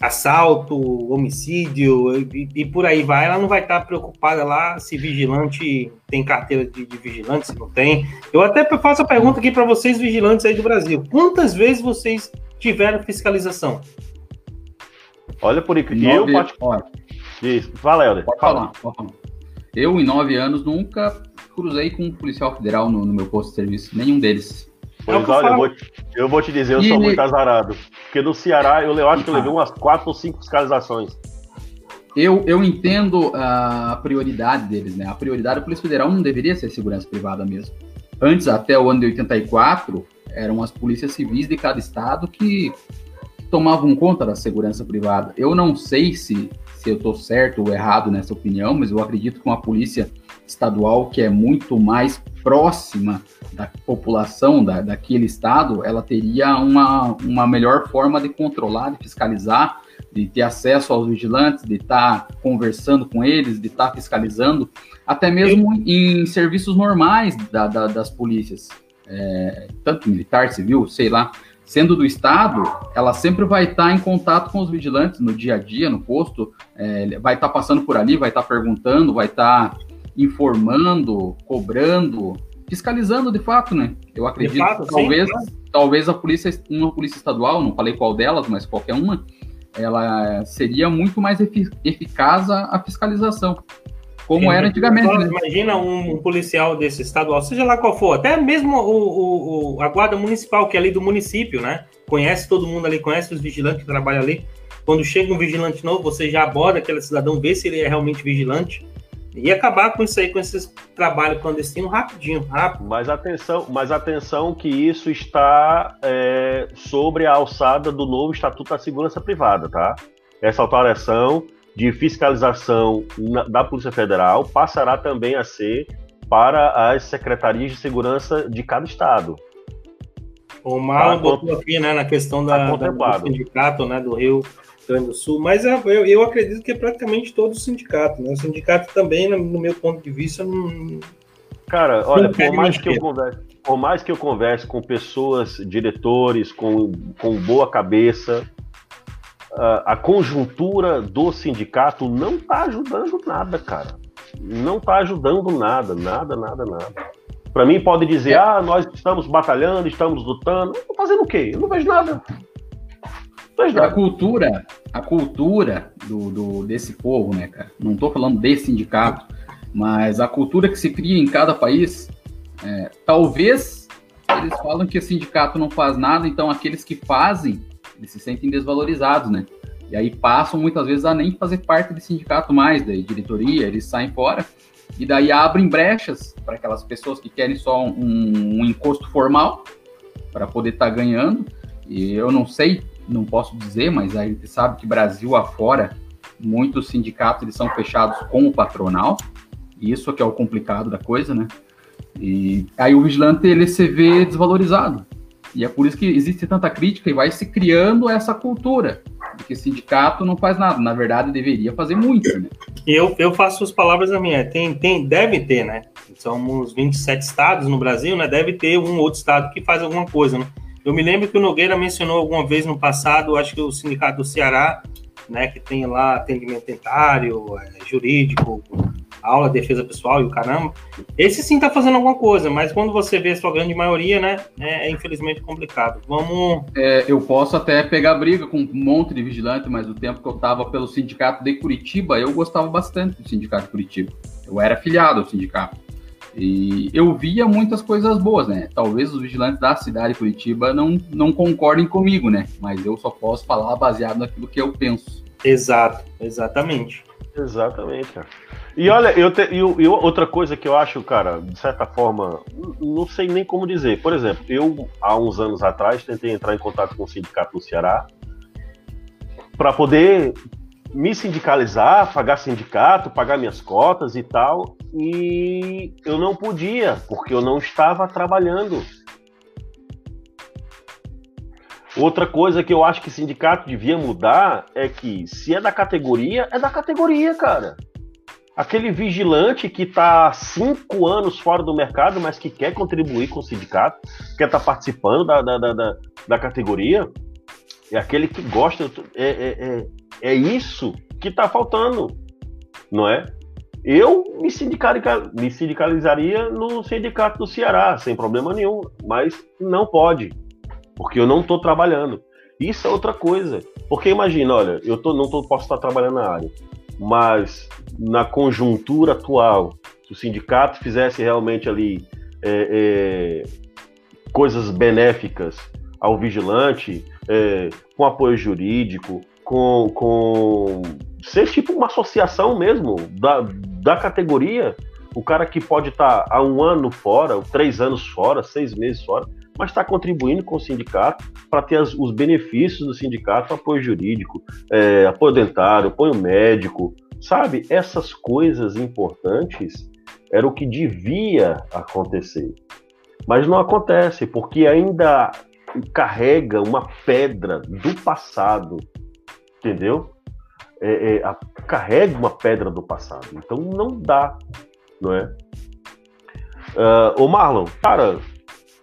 Assalto, homicídio e, e, por aí vai, ela não vai estar preocupada lá se vigilante tem carteira de, de vigilante, se não tem. Eu até faço a pergunta aqui para vocês, vigilantes aí do Brasil: quantas vezes vocês tiveram fiscalização? Olha por isso, eu particular. Isso, fala, Helder. Pode falar. falar. Eu, em nove anos, nunca cruzei com um policial federal no, no meu posto de serviço, nenhum deles. Pois é olha, eu vou, eu vou, te dizer, eu e... sou muito azarado. Porque no Ceará eu, eu acho que eu levei umas quatro ou cinco fiscalizações. Eu, eu entendo a prioridade deles, né? A prioridade da Polícia Federal não deveria ser segurança privada mesmo. Antes, até o ano de 84, eram as polícias civis de cada estado que tomavam conta da segurança privada. Eu não sei se, se eu estou certo ou errado nessa opinião, mas eu acredito que uma polícia estadual que é muito mais próxima da população da, daquele estado, ela teria uma, uma melhor forma de controlar, de fiscalizar, de ter acesso aos vigilantes, de estar tá conversando com eles, de estar tá fiscalizando, até mesmo Eu... em serviços normais da, da, das polícias, é, tanto militar, civil, sei lá. Sendo do Estado, ela sempre vai estar tá em contato com os vigilantes no dia a dia, no posto, é, vai estar tá passando por ali, vai estar tá perguntando, vai estar informando, cobrando, fiscalizando de fato, né? Eu acredito fato, que talvez, sim, talvez a polícia, uma polícia estadual, não falei qual delas, mas qualquer uma, ela seria muito mais eficaz a, fiscalização. Como sim, era antigamente. Né? Imagina um, um, policial desse estadual, seja lá qual for, até mesmo o, o, a guarda municipal, que é ali do município, né? Conhece todo mundo ali, conhece os vigilantes que trabalham ali. Quando chega um vigilante novo, você já aborda aquele cidadão, vê se ele é realmente vigilante e acabar com isso aí, com esses trabalhos clandestinos rapidinho, rápido. Mas atenção, mas atenção que isso está é, sobre a alçada do novo Estatuto da Segurança Privada, tá? Essa alteração de fiscalização na, da Polícia Federal passará também a ser para as secretarias de segurança de cada estado. O Mal botou aqui, né, na questão da, tá da, do sindicato, né, do Rio Grande do Sul, mas é, eu, eu acredito que é praticamente todo o sindicato, né? O sindicato também, no meu ponto de vista, não. Cara, olha, por mais que eu converse, por mais que eu converse com pessoas, diretores, com, com boa cabeça, a, a conjuntura do sindicato não está ajudando nada, cara. Não está ajudando nada, nada, nada, nada. Para mim pode dizer, é. ah, nós estamos batalhando, estamos lutando. Fazendo o quê? Eu não vejo nada. A cultura, a cultura do, do, desse povo, né, cara? Não estou falando desse sindicato, mas a cultura que se cria em cada país, é, talvez eles falam que o sindicato não faz nada, então aqueles que fazem, eles se sentem desvalorizados, né? E aí passam muitas vezes a nem fazer parte do sindicato mais, da diretoria, eles saem fora, e daí abrem brechas para aquelas pessoas que querem só um, um encosto formal para poder estar tá ganhando. E eu não sei não posso dizer, mas a gente sabe que Brasil afora, muitos sindicatos eles são fechados com o patronal, e isso que é o complicado da coisa, né? E aí o vigilante ele se vê desvalorizado. E é por isso que existe tanta crítica e vai se criando essa cultura que sindicato não faz nada. Na verdade, deveria fazer muito, né? Eu, eu faço as palavras da minha. Tem, tem, deve ter, né? Somos 27 estados no Brasil, né? Deve ter um outro estado que faz alguma coisa, né? Eu me lembro que o Nogueira mencionou alguma vez no passado, acho que o Sindicato do Ceará, né, que tem lá atendimento dentário, é, jurídico, aula, defesa pessoal e o caramba. Esse sim está fazendo alguma coisa, mas quando você vê a sua grande maioria, né, é, é infelizmente complicado. Vamos. É, eu posso até pegar briga com um monte de vigilante, mas o tempo que eu estava pelo sindicato de Curitiba, eu gostava bastante do sindicato de Curitiba. Eu era afiliado ao sindicato. E eu via muitas coisas boas, né? Talvez os vigilantes da cidade de Curitiba não, não concordem comigo, né? Mas eu só posso falar baseado naquilo que eu penso. Exato, exatamente. Exatamente, cara. E olha, eu te, e, e, outra coisa que eu acho, cara, de certa forma, não sei nem como dizer. Por exemplo, eu, há uns anos atrás, tentei entrar em contato com o sindicato do Ceará para poder me sindicalizar, pagar sindicato, pagar minhas cotas e tal, e eu não podia, porque eu não estava trabalhando. Outra coisa que eu acho que sindicato devia mudar é que se é da categoria, é da categoria, cara. Aquele vigilante que está cinco anos fora do mercado, mas que quer contribuir com o sindicato, quer estar tá participando da, da, da, da, categoria, é aquele que gosta. É, é, é é isso que está faltando, não é? Eu me, me sindicalizaria no sindicato do Ceará, sem problema nenhum, mas não pode, porque eu não estou trabalhando. Isso é outra coisa. Porque imagina, olha, eu tô, não tô, posso estar trabalhando na área, mas na conjuntura atual, se o sindicato fizesse realmente ali é, é, coisas benéficas ao vigilante, é, com apoio jurídico, com, com ser tipo uma associação mesmo da, da categoria. O cara que pode estar tá há um ano fora, três anos fora, seis meses fora, mas está contribuindo com o sindicato para ter as, os benefícios do sindicato, apoio jurídico, é, apoio dentário, apoio médico, sabe? Essas coisas importantes era o que devia acontecer. Mas não acontece, porque ainda carrega uma pedra do passado, entendeu? É, é, a, carrega uma pedra do passado. Então não dá, não é? Uh, ô Marlon, cara,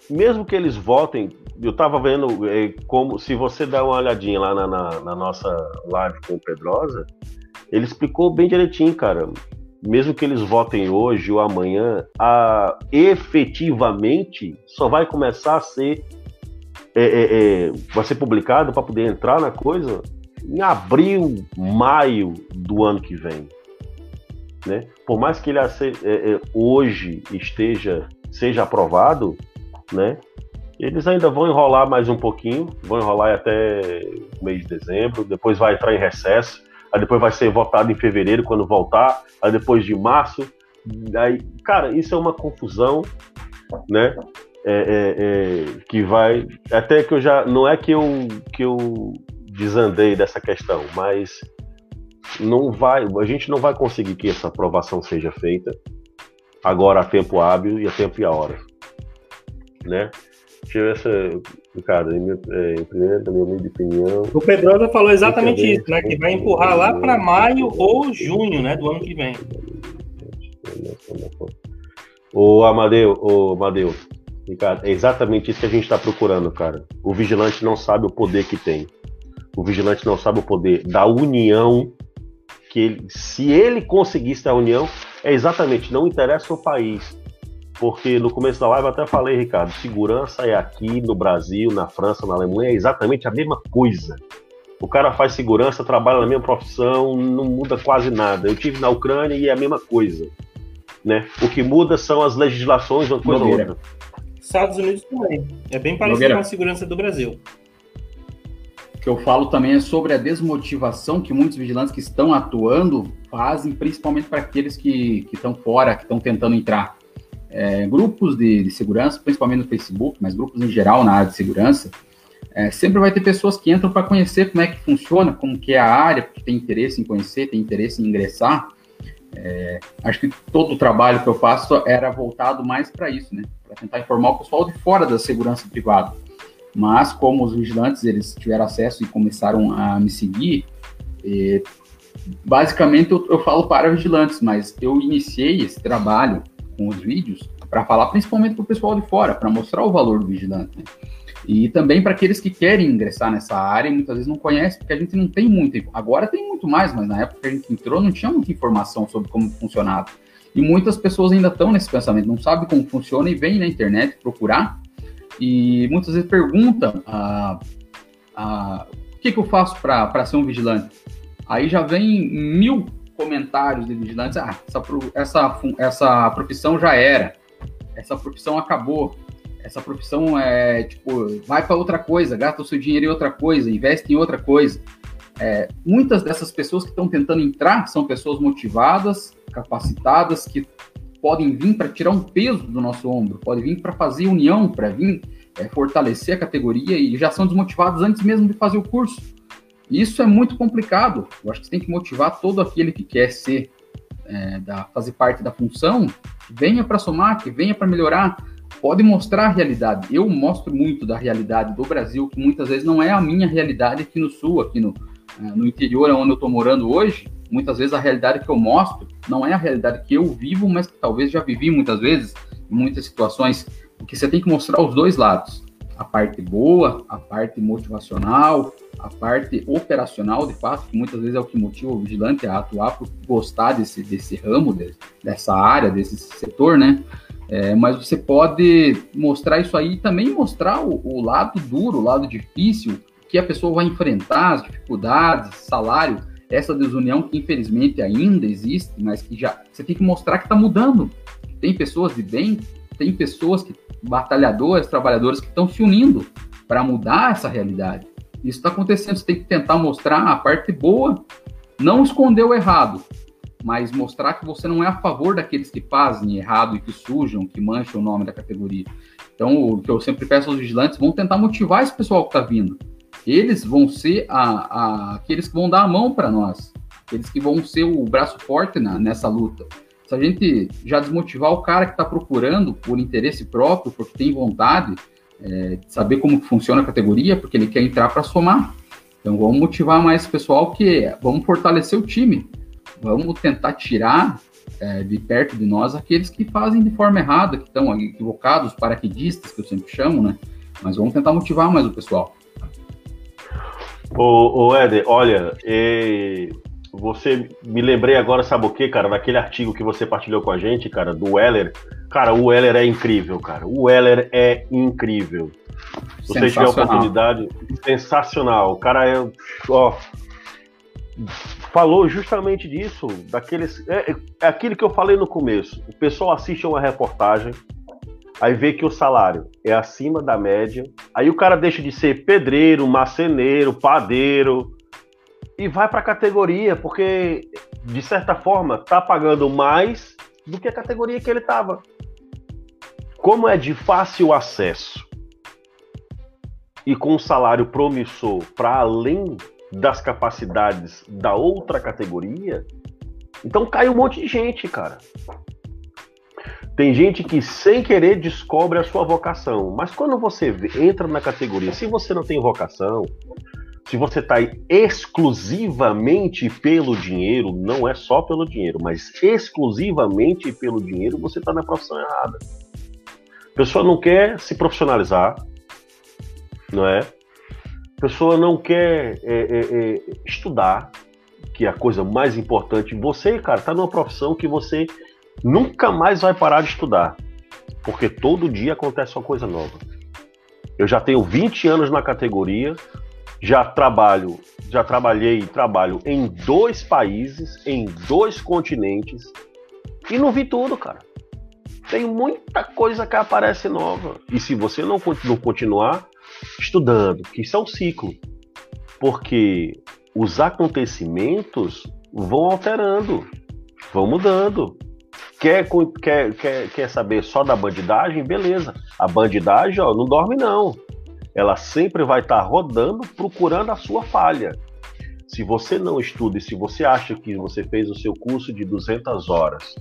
mesmo que eles votem, eu tava vendo é, como, se você der uma olhadinha lá na, na, na, nossa live com o Pedrosa, ele explicou bem direitinho, cara. Mesmo que eles votem hoje ou amanhã, a, efetivamente só vai começar a ser é, é, é vai ser publicado para poder entrar na coisa em abril, maio do ano que vem. Né? Por mais que ele é, é, hoje esteja seja aprovado, né? Eles ainda vão enrolar mais um pouquinho, vão enrolar até o mês de dezembro, depois vai entrar em recesso, aí depois vai ser votado em fevereiro quando voltar, aí depois de março. Aí, cara, isso é uma confusão, né? É, é, é, que vai. Até que eu já. Não é que eu, que eu desandei dessa questão, mas não vai. A gente não vai conseguir que essa aprovação seja feita agora a tempo hábil e a tempo e a hora né? Tive essa, Ricardo, em, minha, é, em primeira, na minha opinião. O Pedrosa falou exatamente isso, né? Que vai empurrar lá para maio ou junho, né? Do ano que vem. O Amadeu, o Amadeu, Ricardo, é exatamente isso que a gente está procurando, cara. O vigilante não sabe o poder que tem. O vigilante não sabe o poder da união que ele, se ele conseguisse a união, é exatamente, não interessa o país, porque no começo da live eu até falei, Ricardo, segurança é aqui no Brasil, na França, na Alemanha, é exatamente a mesma coisa. O cara faz segurança, trabalha na mesma profissão, não muda quase nada. Eu tive na Ucrânia e é a mesma coisa. Né? O que muda são as legislações, uma coisa ou outra. Estados Unidos também. É bem parecido Nogueira. com a segurança do Brasil. Que eu falo também é sobre a desmotivação que muitos vigilantes que estão atuando fazem, principalmente para aqueles que, que estão fora, que estão tentando entrar é, grupos de, de, segurança, principalmente no Facebook, mas grupos em geral na área de segurança, é, sempre vai ter pessoas que entram para conhecer como é que funciona, como que é a área, porque tem interesse em conhecer, tem interesse em ingressar. É, acho que todo o trabalho que eu faço era voltado mais para isso, né? Para tentar informar o pessoal de fora da segurança privada. Mas como os vigilantes eles tiveram acesso e começaram a me seguir, é, basicamente eu, eu falo para vigilantes, mas eu iniciei esse trabalho com os vídeos para falar principalmente para o pessoal de fora, para mostrar o valor do vigilante. Né? E também para aqueles que querem ingressar nessa área e muitas vezes não conhecem, porque a gente não tem muito. Agora tem muito mais, mas na época que a gente entrou não tinha muita informação sobre como funcionava. E muitas pessoas ainda estão nesse pensamento, não sabem como funciona e vêm na internet procurar e muitas vezes perguntam ah, ah, o que, que eu faço para ser um vigilante. Aí já vem mil comentários de vigilantes, ah, essa, essa, essa profissão já era, essa profissão acabou, essa profissão é, tipo, vai para outra coisa, gasta o seu dinheiro em outra coisa, investe em outra coisa. É, muitas dessas pessoas que estão tentando entrar são pessoas motivadas, capacitadas, que podem vir para tirar um peso do nosso ombro, podem vir para fazer união, para vir é, fortalecer a categoria e já são desmotivados antes mesmo de fazer o curso. Isso é muito complicado. Eu acho que você tem que motivar todo aquele que quer ser, é, da, fazer parte da função, venha para somar, que venha para melhorar. Pode mostrar a realidade. Eu mostro muito da realidade do Brasil, que muitas vezes não é a minha realidade aqui no sul, aqui no, é, no interior onde eu estou morando hoje. Muitas vezes a realidade que eu mostro não é a realidade que eu vivo, mas que talvez já vivi muitas vezes, em muitas situações. Porque você tem que mostrar os dois lados a parte boa, a parte motivacional, a parte operacional, de fato, que muitas vezes é o que motiva o vigilante a atuar por gostar desse, desse ramo, de, dessa área, desse setor, né? É, mas você pode mostrar isso aí e também mostrar o, o, lado duro, o lado difícil, que a pessoa vai enfrentar, as dificuldades, salário, essa desunião que infelizmente ainda existe, mas que já você tem que mostrar que está mudando. Tem pessoas de bem tem pessoas, que, batalhadores, trabalhadores que estão se unindo para mudar essa realidade. Isso está acontecendo, você tem que tentar mostrar a parte boa, não esconder o errado, mas mostrar que você não é a favor daqueles que fazem errado e que sujam, que mancham o nome da categoria. Então, o que eu sempre peço aos vigilantes, vão tentar motivar esse pessoal que está vindo. Eles vão ser a, a, aqueles que vão dar a mão para nós, aqueles que vão ser o braço forte na, nessa luta. Se a gente já desmotivar o cara que está procurando por interesse próprio, porque tem vontade é, de saber como funciona a categoria, porque ele quer entrar para somar. Então vamos motivar mais o pessoal que vamos fortalecer o time, vamos tentar tirar é, de perto de nós aqueles que fazem de forma errada, que estão equivocados, paraquedistas, que eu sempre chamo, né? Mas vamos tentar motivar mais o pessoal. Ô, ô Éder, olha, e você me lembrei agora, sabe o que, cara? Naquele artigo que você partilhou com a gente, cara, do Weller. Cara, o Weller é incrível, cara. O Weller é incrível. Se você tiver a oportunidade, sensacional. O cara é. Ó, falou justamente disso, daqueles. É, é aquilo que eu falei no começo. O pessoal assiste uma reportagem, aí vê que o salário é acima da média, aí o cara deixa de ser pedreiro, marceneiro, padeiro e vai para a categoria, porque de certa forma tá pagando mais do que a categoria que ele estava. Como é de fácil acesso e com um salário promissor para além das capacidades da outra categoria, então cai um monte de gente, cara. Tem gente que sem querer descobre a sua vocação, mas quando você entra na categoria, se você não tem vocação, se você está exclusivamente pelo dinheiro, não é só pelo dinheiro, mas exclusivamente pelo dinheiro, você está na profissão errada. A pessoa não quer se profissionalizar, não é? A pessoa não quer é, é, é, estudar, que é a coisa mais importante. Você, cara, está numa profissão que você nunca mais vai parar de estudar, porque todo dia acontece uma coisa nova. Eu já tenho 20 anos na categoria, já trabalho, já trabalhei e trabalho em dois países, em dois continentes e não vi tudo, cara. Tem muita coisa que aparece nova. E se você não, não continuar estudando, que isso é um ciclo, porque os acontecimentos vão alterando, vão mudando. Quer, quer, quer, quer saber só da bandidagem? Beleza. A bandidagem ó, não dorme, não ela sempre vai estar tá rodando procurando a sua falha. Se você não estuda e se você acha que você fez o seu curso de 200 horas,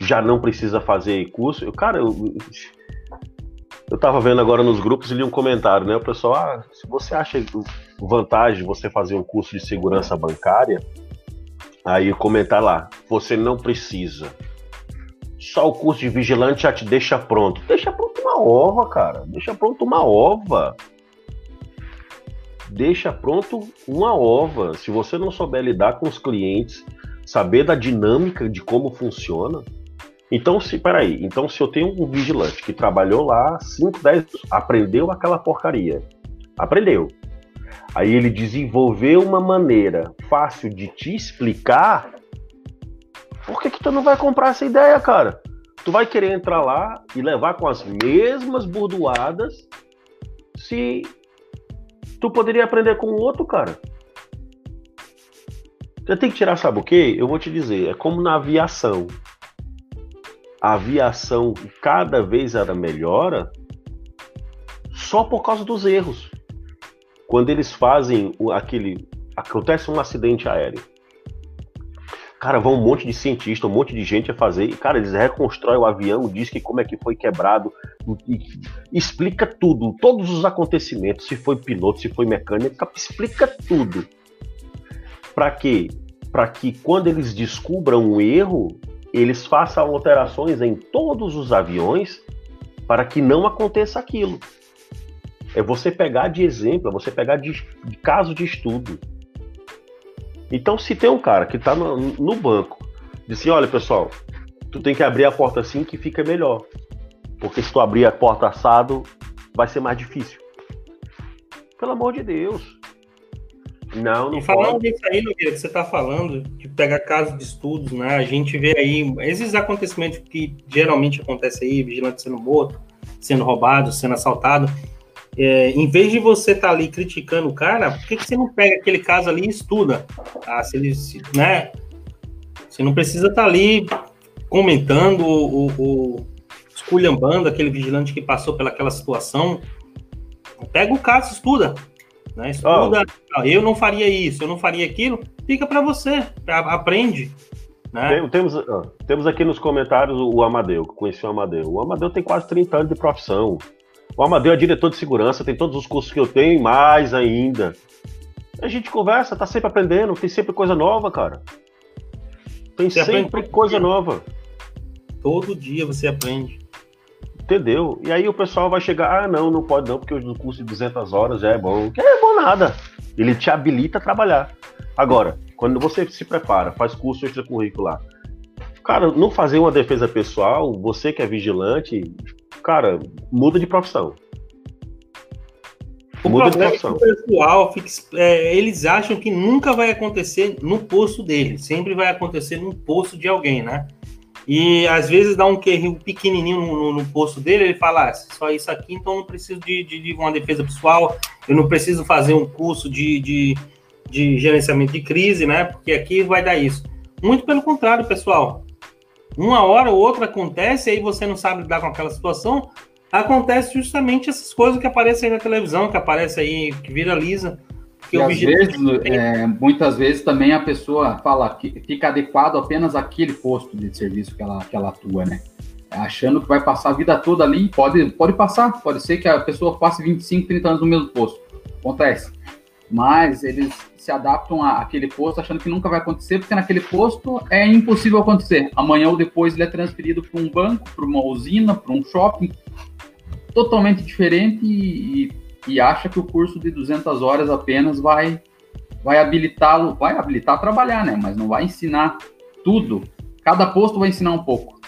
já não precisa fazer curso, eu, cara, eu, eu tava vendo agora nos grupos e li um comentário, né? O pessoal, ah, se você acha vantagem você fazer um curso de segurança bancária, aí comentar lá, você não precisa. Só o curso de vigilante já te deixa pronto. Deixa pronto uma ova, cara. Deixa pronto uma ova. Deixa pronto uma ova. Se você não souber lidar com os clientes, saber da dinâmica de como funciona. Então, se, peraí, então se eu tenho um vigilante que trabalhou lá 5, 10 anos, aprendeu aquela porcaria. Aprendeu. Aí ele desenvolveu uma maneira fácil de te explicar por que, que tu não vai comprar essa ideia, cara? Tu vai querer entrar lá e levar com as mesmas burdoadas se tu poderia aprender com o outro, cara. Você tem que tirar, sabe o quê? Eu vou te dizer, é como na aviação. A aviação cada vez era melhora só por causa dos erros. Quando eles fazem aquele. Acontece um acidente aéreo Cara, vão um monte de cientista, um monte de gente a fazer. E, cara, eles reconstroem o avião, diz que como é que foi quebrado, e, explica tudo, todos os acontecimentos, se foi piloto, se foi mecânico, explica tudo. Para quê? Para que quando eles descubram um erro, eles façam alterações em todos os aviões para que não aconteça aquilo. É você pegar de exemplo, é você pegar de, de caso de estudo. Então, se tem um cara que está no, no, banco, diz assim, olha pessoal, tu tem que abrir a porta assim que fica melhor. Porque se tu abrir a porta assado, vai ser mais difícil. Pelo amor de Deus. Não, não E falando pode. disso aí, que você está falando, de pegar casos de estudos, né? A gente vê aí esses acontecimentos que geralmente acontecem aí, vigilante sendo morto, sendo roubado, sendo assaltado. É, em vez de você estar tá ali criticando o cara, por que, que você não pega aquele caso ali e estuda? Ah, se ele, se, né? Você não precisa estar tá ali comentando o, o esculhambando aquele vigilante que passou pelaquela situação. Pega o caso, estuda. Né? Estuda, oh. eu não faria isso, eu não faria aquilo, fica para você, aprende. Né? temos, temos aqui nos comentários o Amadeu, que conheci o Amadeu. O Amadeu tem quase 30 anos de profissão. O Amadeu é diretor de segurança, tem todos os cursos que eu tenho, mais ainda. A gente conversa, tá sempre aprendendo, tem sempre coisa nova, cara. Tem você sempre coisa nova. Todo dia você aprende. Entendeu? E aí o pessoal vai chegar, ah, não, não pode não, porque o curso de 200 horas já é bom. Que é bom nada. Ele te habilita a trabalhar. Agora, quando você se prepara, faz curso extracurricular, cara, não fazer uma defesa pessoal, você que é vigilante, cara, muda de profissão. O muda problema de profissão. É o pessoal, é, eles acham que nunca vai acontecer no posto dele, sempre vai acontecer no posto de alguém, né? E às vezes dá um querrinho pequenininho no, no, no, posto dele, ele fala, ah, só isso aqui, então não preciso de, de, de, uma defesa pessoal, eu não preciso fazer um curso de, de, de gerenciamento de crise, né? Porque aqui vai dar isso. Muito pelo contrário, pessoal. Uma hora ou outra acontece, aí você não sabe lidar com aquela situação, acontece justamente essas coisas que aparecem aí na televisão, que aparece aí, que viraliza. E às vezes, é, muitas vezes também a pessoa fala que fica adequado apenas aquele posto de serviço que ela, que ela atua, né? Achando que vai passar a vida toda ali, pode, pode passar, pode ser que a pessoa passe 25, 30 anos no mesmo posto. Acontece. Mas eles se adaptam àquele posto achando que nunca vai acontecer, porque naquele posto é impossível acontecer. Amanhã ou depois ele é transferido para um banco, para uma usina, para um shopping, totalmente diferente e, e acha que o curso de 200 horas apenas vai vai habilitá-lo, vai habilitar a trabalhar, né? Mas não vai ensinar tudo. Cada posto vai ensinar um pouco.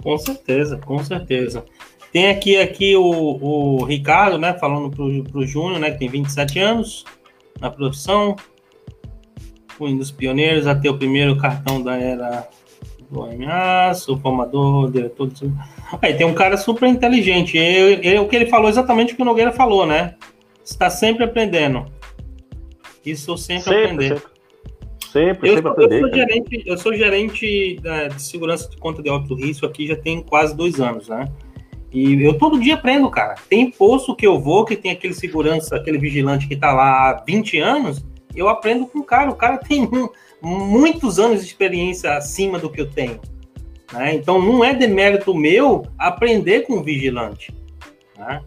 Com certeza, com certeza. Tem aqui, aqui o, o Ricardo, né, falando para o Júnior, né, que tem 27 anos na profissão, foi um dos pioneiros a ter o primeiro cartão da era do OMA, sou formador, diretor do... Aí tem um cara super inteligente. É o que ele falou exatamente o que o Nogueira falou, né? Está sempre aprendendo. Isso sempre, sempre aprender. Sempre, sempre, eu, sempre aprender. Eu sou, gerente, eu sou gerente é, de segurança de conta de alto risco aqui já tem quase dois anos, né? E eu todo dia aprendo, cara. Tem posto que eu vou que tem aquele segurança, aquele vigilante que tá lá há 20 anos, eu aprendo com o cara. O cara tem muitos anos de experiência acima do que eu tenho. Né? Então não é demérito meu aprender com o vigilante. Né?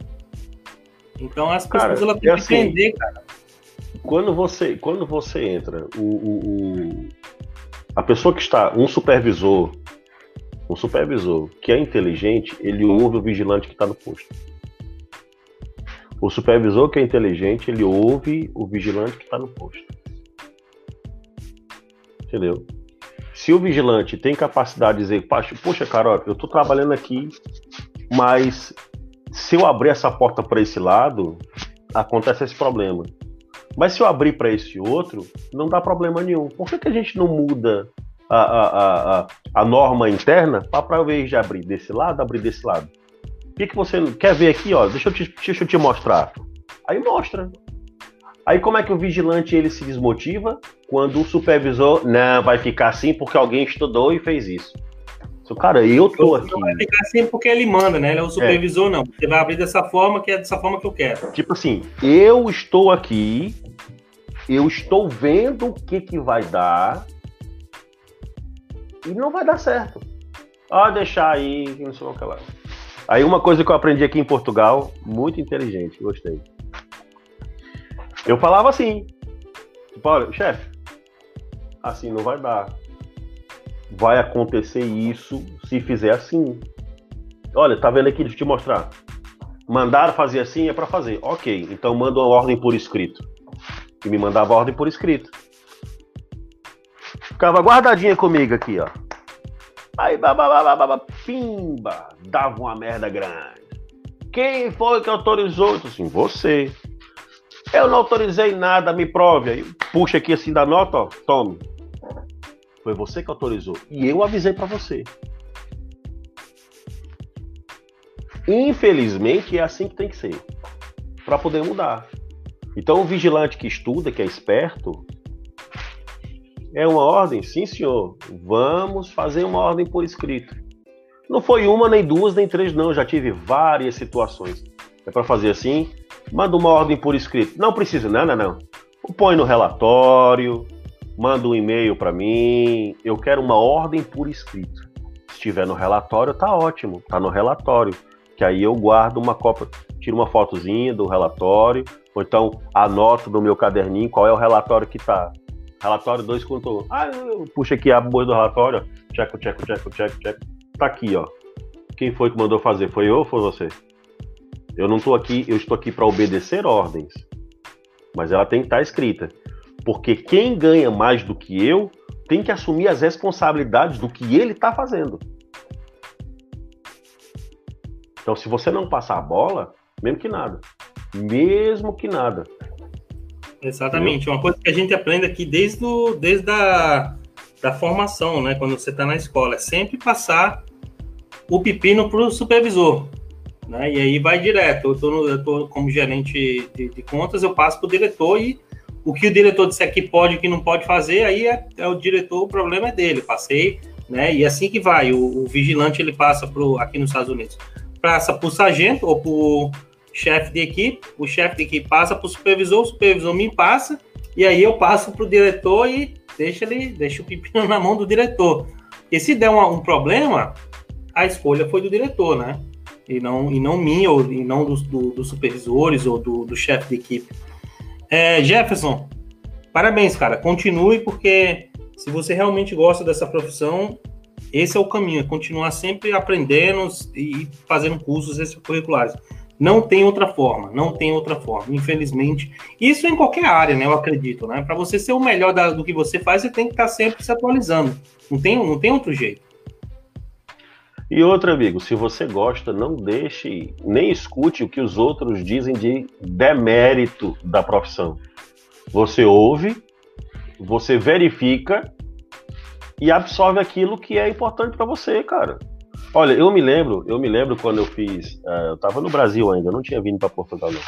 Então as pessoas cara, elas têm que assim, aprender, cara. Quando você, quando você entra, o, o, o, a pessoa que está, um supervisor, um supervisor que é inteligente, ele ouve o vigilante que está no posto. O supervisor que é inteligente, ele ouve o vigilante que está no posto. Entendeu? Se o vigilante tem capacidade de dizer, poxa, cara, eu estou trabalhando aqui, mas se eu abrir essa porta para esse lado, acontece esse problema. Mas se eu abrir para esse outro, não dá problema nenhum. Por que, que a gente não muda a, a, a, a norma interna para, invés de abrir desse lado, abrir desse lado? O que, que você quer ver aqui? Ó, deixa, eu te, deixa eu te mostrar. Aí mostra. Aí como é que o vigilante ele se desmotiva? Quando o supervisor, não, vai ficar assim porque alguém estudou e fez isso. So, cara, eu tô aqui. Não vai ficar assim porque ele manda, né? Ele é o supervisor, é. não. Você vai abrir dessa forma que é dessa forma que eu quero. Tipo assim, eu estou aqui, eu estou vendo o que que vai dar e não vai dar certo. Ah, deixar aí, não sei o que lá. Aí uma coisa que eu aprendi aqui em Portugal, muito inteligente, gostei. Eu falava assim, tipo, olha, chefe, assim não vai dar. Vai acontecer isso se fizer assim. Olha, tá vendo aqui, deixa eu te mostrar. Mandar fazer assim é para fazer. Ok, então manda uma ordem por escrito. E me mandava ordem por escrito. Ficava guardadinha comigo aqui, ó. Aí, babá, pimba, dava uma merda grande. Quem foi que autorizou? Eu assim, você. Eu não autorizei nada, me prove. Aí puxa aqui assim da nota, ó, tome. Foi você que autorizou. E eu avisei para você. Infelizmente é assim que tem que ser. Para poder mudar. Então o vigilante que estuda, que é esperto, é uma ordem? Sim, senhor. Vamos fazer uma ordem por escrito. Não foi uma, nem duas, nem três, não. Já tive várias situações. É para fazer assim, manda uma ordem por escrito. Não precisa, não, não, não. Põe no relatório, manda um e-mail para mim. Eu quero uma ordem por escrito. Se estiver no relatório, tá ótimo. Tá no relatório. Que aí eu guardo uma cópia, tiro uma fotozinha do relatório, ou então anoto no meu caderninho qual é o relatório que tá. Relatório 2 contou. Ah, puxa aqui a bolha do relatório. Checo, checo, checo, checo, checo. Tá aqui, ó. Quem foi que mandou fazer? Foi eu ou foi você? Eu não estou aqui, eu estou aqui para obedecer ordens. Mas ela tem que estar tá escrita. Porque quem ganha mais do que eu tem que assumir as responsabilidades do que ele está fazendo. Então, se você não passar a bola, mesmo que nada. Mesmo que nada. Exatamente. Uma coisa que a gente aprende aqui desde, o, desde a da formação, né? Quando você está na escola, é sempre passar o pepino para o supervisor. Né? E aí vai direto. Eu estou como gerente de, de, contas, eu passo para o diretor e o que o diretor disser que pode e que não pode fazer, aí é, é, o diretor, o problema é dele. Passei, né? E assim que vai. O, o vigilante ele passa pro, aqui nos Estados Unidos, passa para o sargento ou para o chefe de equipe, o chefe de equipe passa para o supervisor, o supervisor me passa, e aí eu passo para o diretor e deixa ele, deixa o pepino na mão do diretor. E se der um problema, a escolha foi do diretor, né? E não, e não minha, ou e não dos, do, supervisores ou do, do chefe de equipe. É, Jefferson, parabéns, cara. Continue, porque se você realmente gosta dessa profissão, esse é o caminho, é continuar sempre aprendendo e fazendo cursos extracurriculares. Não tem outra forma, não tem outra forma, infelizmente. Isso em qualquer área, né? Eu acredito, né? Para você ser o melhor da, do que você faz, você tem que estar sempre se atualizando. Não tem, não tem outro jeito. E outro amigo, se você gosta, não deixe, nem escute o que os outros dizem de demérito da profissão. Você ouve, você verifica e absorve aquilo que é importante para você, cara. Olha, eu me lembro, eu me lembro quando eu fiz, uh, eu estava no Brasil ainda, não tinha vindo para Portugal não.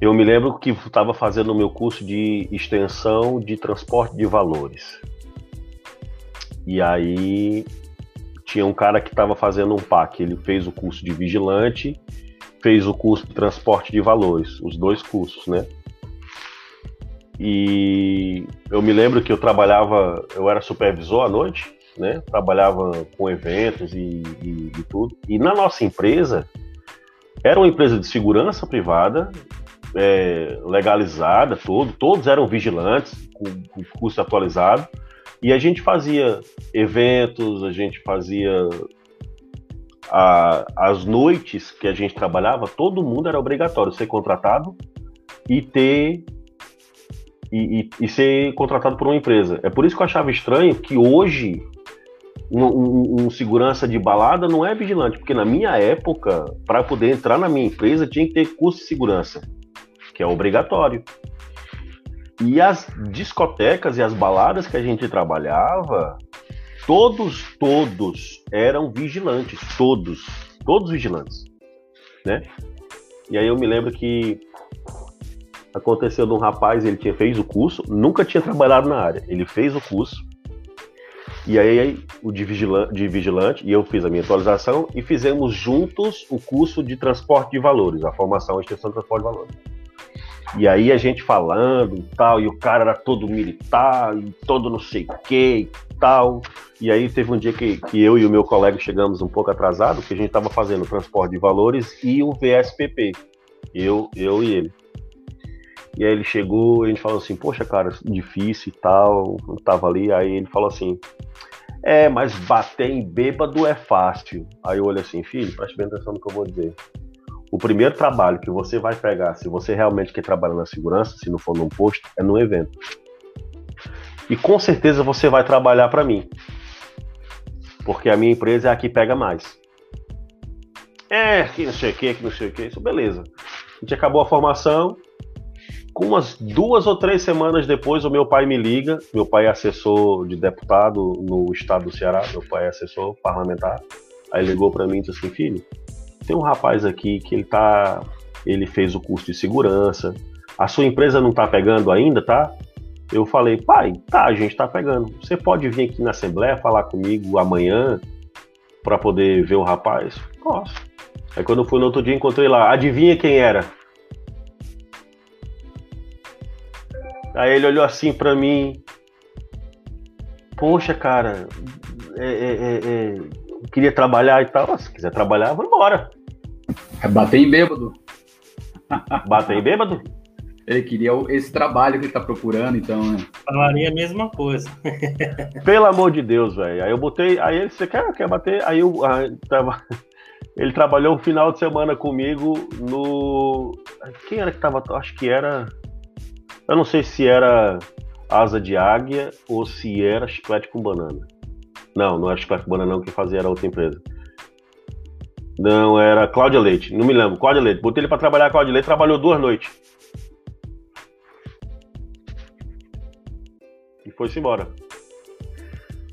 Eu me lembro que estava fazendo o meu curso de extensão de transporte de valores. E aí tinha um cara que estava fazendo um PAC. Ele fez o curso de vigilante, fez o curso de transporte de valores, os dois cursos, né? E eu me lembro que eu trabalhava, eu era supervisor à noite, né? Trabalhava com eventos e, e, e tudo. E na nossa empresa, era uma empresa de segurança privada, é, legalizada, todo, todos eram vigilantes, com, com curso atualizado. E a gente fazia eventos, a gente fazia a, as noites que a gente trabalhava, todo mundo era obrigatório ser contratado e ter e, e, e, ser contratado por uma empresa. É por isso que eu achava estranho que hoje um, um, um segurança de balada não é vigilante, porque na minha época, para poder entrar na minha empresa, tinha que ter curso de segurança, que é obrigatório. E as discotecas e as baladas que a gente trabalhava, todos, todos eram vigilantes, todos, todos vigilantes, né? E aí eu me lembro que aconteceu de um rapaz, ele tinha fez o curso, nunca tinha trabalhado na área, ele fez o curso, e aí o de vigilante, de vigilante, e eu fiz a minha atualização, e fizemos juntos o curso de transporte de valores, a formação e extensão de transporte de valores. E aí a gente falando e tal, e o cara era todo militar, e todo não sei o que e tal. E aí teve um dia que, que eu e o meu colega chegamos um pouco atrasado, que a gente estava fazendo o transporte de valores e o VSPP. Eu, eu e ele. E aí ele chegou e a gente falou assim, poxa, cara, difícil e tal. Eu tava ali, aí ele falou assim, é, mas bater em bêbado é fácil. Aí eu olhei assim, filho, preste bem atenção no que eu vou dizer o primeiro trabalho que você vai pegar, se você realmente quer trabalhar na segurança, se não for num posto, é num evento. E com certeza você vai trabalhar para mim. Porque a minha empresa é a que pega mais. É, que não sei o que, que não sei o que, isso beleza. A gente acabou a formação, com umas duas ou três semanas depois, o meu pai me liga. Meu pai é assessor de deputado no estado do Ceará. Meu pai é assessor parlamentar. Aí ligou para mim e disse assim: Filho, tem um rapaz aqui que ele tá. Ele fez o curso de segurança. A sua empresa não tá pegando ainda, tá? Eu falei, pai, tá, a gente tá pegando. Você pode vir aqui na Assembleia falar comigo amanhã para poder ver o rapaz? Posso. Aí quando eu fui no outro dia, encontrei lá. Adivinha quem era? Aí ele olhou assim para mim. Poxa, cara, é, é, é, é queria trabalhar e tal. Se quiser trabalhar, vamos embora. É bater em bêbado. Bater em bêbado? Ele queria esse trabalho que ele tá procurando, então. Né? Falaria a mesma coisa. Pelo amor de Deus, velho. Aí eu botei. Aí ele, você quer, quer bater? Aí eu aí, tava. Ele trabalhou um final de semana comigo no. Quem era que tava? Acho que era. Eu não sei se era asa de águia ou se era chiclete com banana. Não, não era chiclete com banana, não, que fazia era outra empresa. Não, era Cláudia Leite, não me lembro. Cláudia Leite. Botei ele para trabalhar, Cláudia Leite trabalhou duas noites. E foi-se embora.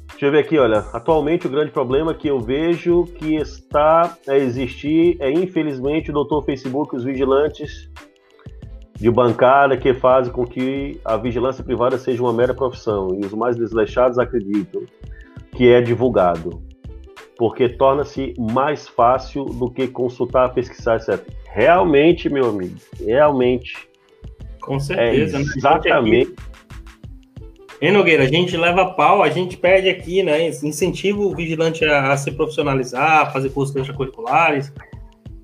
Deixa eu ver aqui, olha. Atualmente o grande problema que eu vejo que está a existir é, infelizmente, o doutor Facebook, os vigilantes de bancada que fazem com que a vigilância privada seja uma mera profissão. E os mais desleixados acreditam que é divulgado. Porque torna-se mais fácil do que consultar, pesquisar, etc. Realmente, meu amigo, realmente. Com certeza, é exatamente. Né? Hein, Nogueira, a gente leva pau, a gente perde aqui, né? Incentiva o vigilante a, a se profissionalizar, a fazer cursos extracurriculares.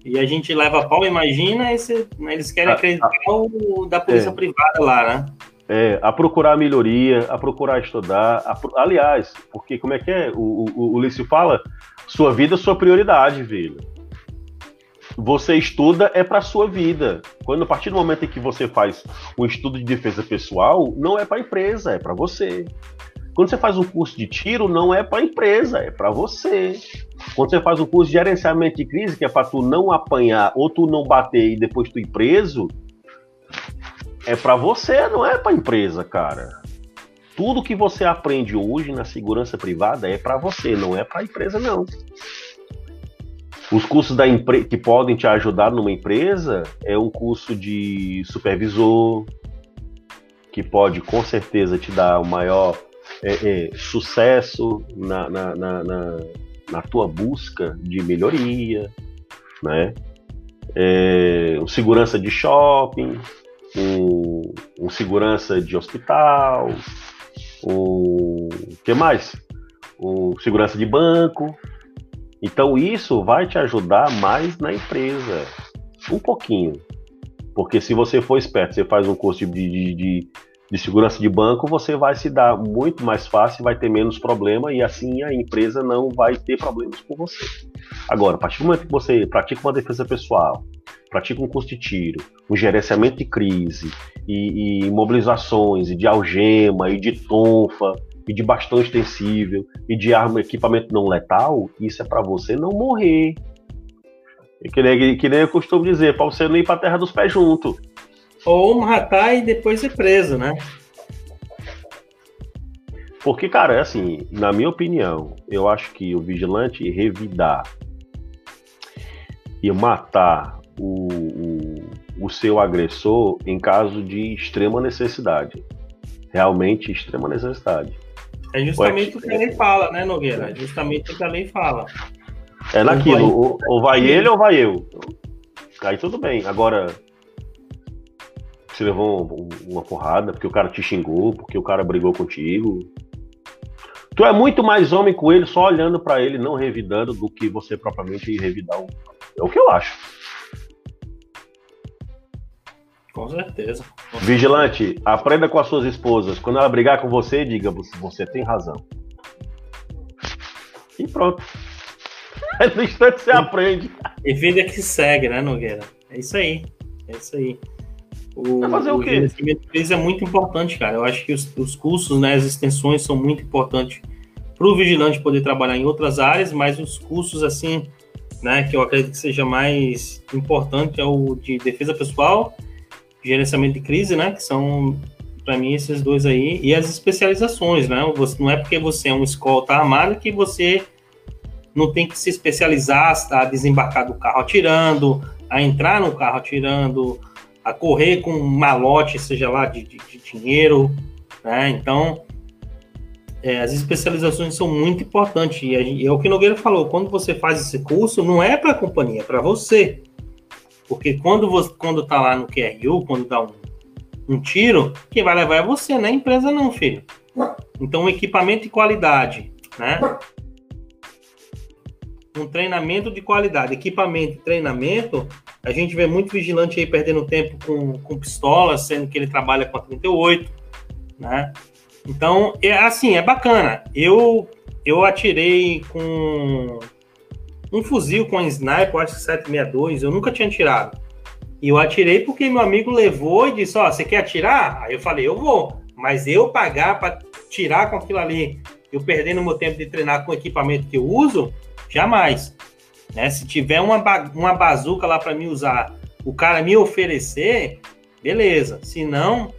E a gente leva pau, imagina, esse, né, eles querem ah, acreditar ah, o da polícia é, privada lá, né? É, a procurar melhoria, a procurar estudar. A, aliás, porque como é que é? O, o, o Lício fala, sua vida é sua prioridade, velho você estuda é para sua vida. Quando a partir do momento em que você faz um estudo de defesa pessoal, não é para a empresa, é para você. Quando você faz um curso de tiro, não é para a empresa, é para você. Quando você faz um curso de gerenciamento de crise, que é para tu não apanhar ou tu não bater e depois tu ir preso, é para você, não é para empresa, cara. Tudo que você aprende hoje na segurança privada é para você, não é para empresa não. Os cursos da que podem te ajudar numa empresa é um curso de supervisor, que pode com certeza te dar o maior é, é, sucesso na, na, na, na, na tua busca de melhoria, né? É, um segurança de shopping, um segurança de hospital, um que mais? Um segurança de banco, então isso vai te ajudar mais na empresa, um pouquinho. Porque se você for esperto, você faz um curso de, de, de, de segurança de banco, você vai se dar muito mais fácil, vai ter menos problema e assim a empresa não vai ter problemas com você. Agora, a partir do momento que você pratica uma defesa pessoal, pratica um curso de tiro, um gerenciamento de crise e, e mobilizações e de algema e de tonfa e de bastão extensível e de arma, equipamento não letal, isso é para você não morrer. E que, nem, que nem eu costumo dizer, para você não ir para a terra dos pés junto. Ou matar e depois ser preso, né? Porque, cara, é assim, na minha opinião, eu acho que o vigilante revidar e matar o, o, o seu agressor em caso de extrema necessidade. Realmente extrema necessidade. É justamente o que a lei fala, né, Nogueira? É justamente o que a lei fala. É naquilo, ou, ou vai ele ou vai eu. Aí tudo bem. Agora, você levou uma porrada porque o cara te xingou, porque o cara brigou contigo. Tu é muito mais homem com ele só olhando para ele, não revidando, do que você propriamente revidar. É o que eu acho. Com certeza. Vigilante, aprenda com as suas esposas. Quando ela brigar com você, diga: você tem razão. E pronto. No instante você aprende. E vida que segue, né, Nogueira? É isso aí. É isso aí. O, Vai fazer o, o quê? O é muito importante, cara. Eu acho que os, os cursos, né, as extensões são muito importantes para o vigilante poder trabalhar em outras áreas, mas os cursos, assim, né, que eu acredito que seja mais importante é o de defesa pessoal gerenciamento de crise, né? Que são, para mim, esses dois aí. E as especializações, né? Você, não é porque você é um escolta armado que você não tem que se especializar a desembarcar do carro atirando, a entrar no carro atirando, a correr com um malote, seja lá de, de, de dinheiro, né? Então, é, as especializações são muito importantes. E, e é o que Nogueira falou: quando você faz esse curso, não é para a companhia, é para você. Porque quando você quando tá lá no QRU, quando dá um, um tiro, quem vai levar é você, não é a empresa, não, filho. Então, equipamento de qualidade, né? Um treinamento de qualidade, equipamento treinamento. A gente vê muito vigilante aí perdendo tempo com, com pistola, sendo que ele trabalha com a 38, né? Então, é assim, é bacana. Eu eu atirei com um fuzil com sniper, acho que 762, eu nunca tinha tirado. E eu atirei porque meu amigo levou e disse: Ó, oh, você quer atirar? Aí eu falei: Eu vou, mas eu pagar para tirar com aquilo ali, eu perdendo meu tempo de treinar com o equipamento que eu uso, jamais. Né? Se tiver uma, uma bazuca lá para me usar, o cara me oferecer, beleza. Se não,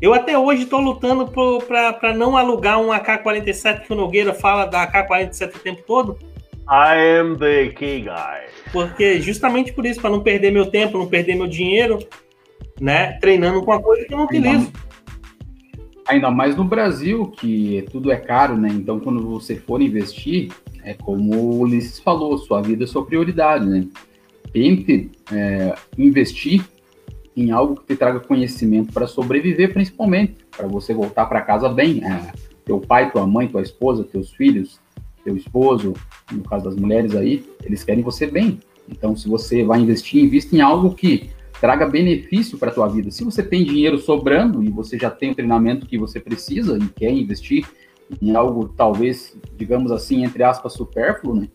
eu até hoje estou lutando para não alugar um AK-47 que o Nogueira fala da AK-47 o tempo todo. I am the key guy. Porque justamente por isso, para não perder meu tempo, não perder meu dinheiro, né? Treinando com uma coisa que eu não utilizo. Ainda mais no Brasil, que tudo é caro, né? Então, quando você for investir, é como o Ulisses falou, sua vida é sua prioridade, né? Tente é, investir em algo que te traga conhecimento para sobreviver, principalmente, para você voltar para casa bem. É, teu pai, tua mãe, tua esposa, teus filhos, teu esposo, no caso das mulheres aí, eles querem você bem. Então, se você vai investir, invista em algo que traga benefício para a tua vida. Se você tem dinheiro sobrando e você já tem o treinamento que você precisa e quer investir em algo talvez, digamos assim, entre aspas, supérfluo, né?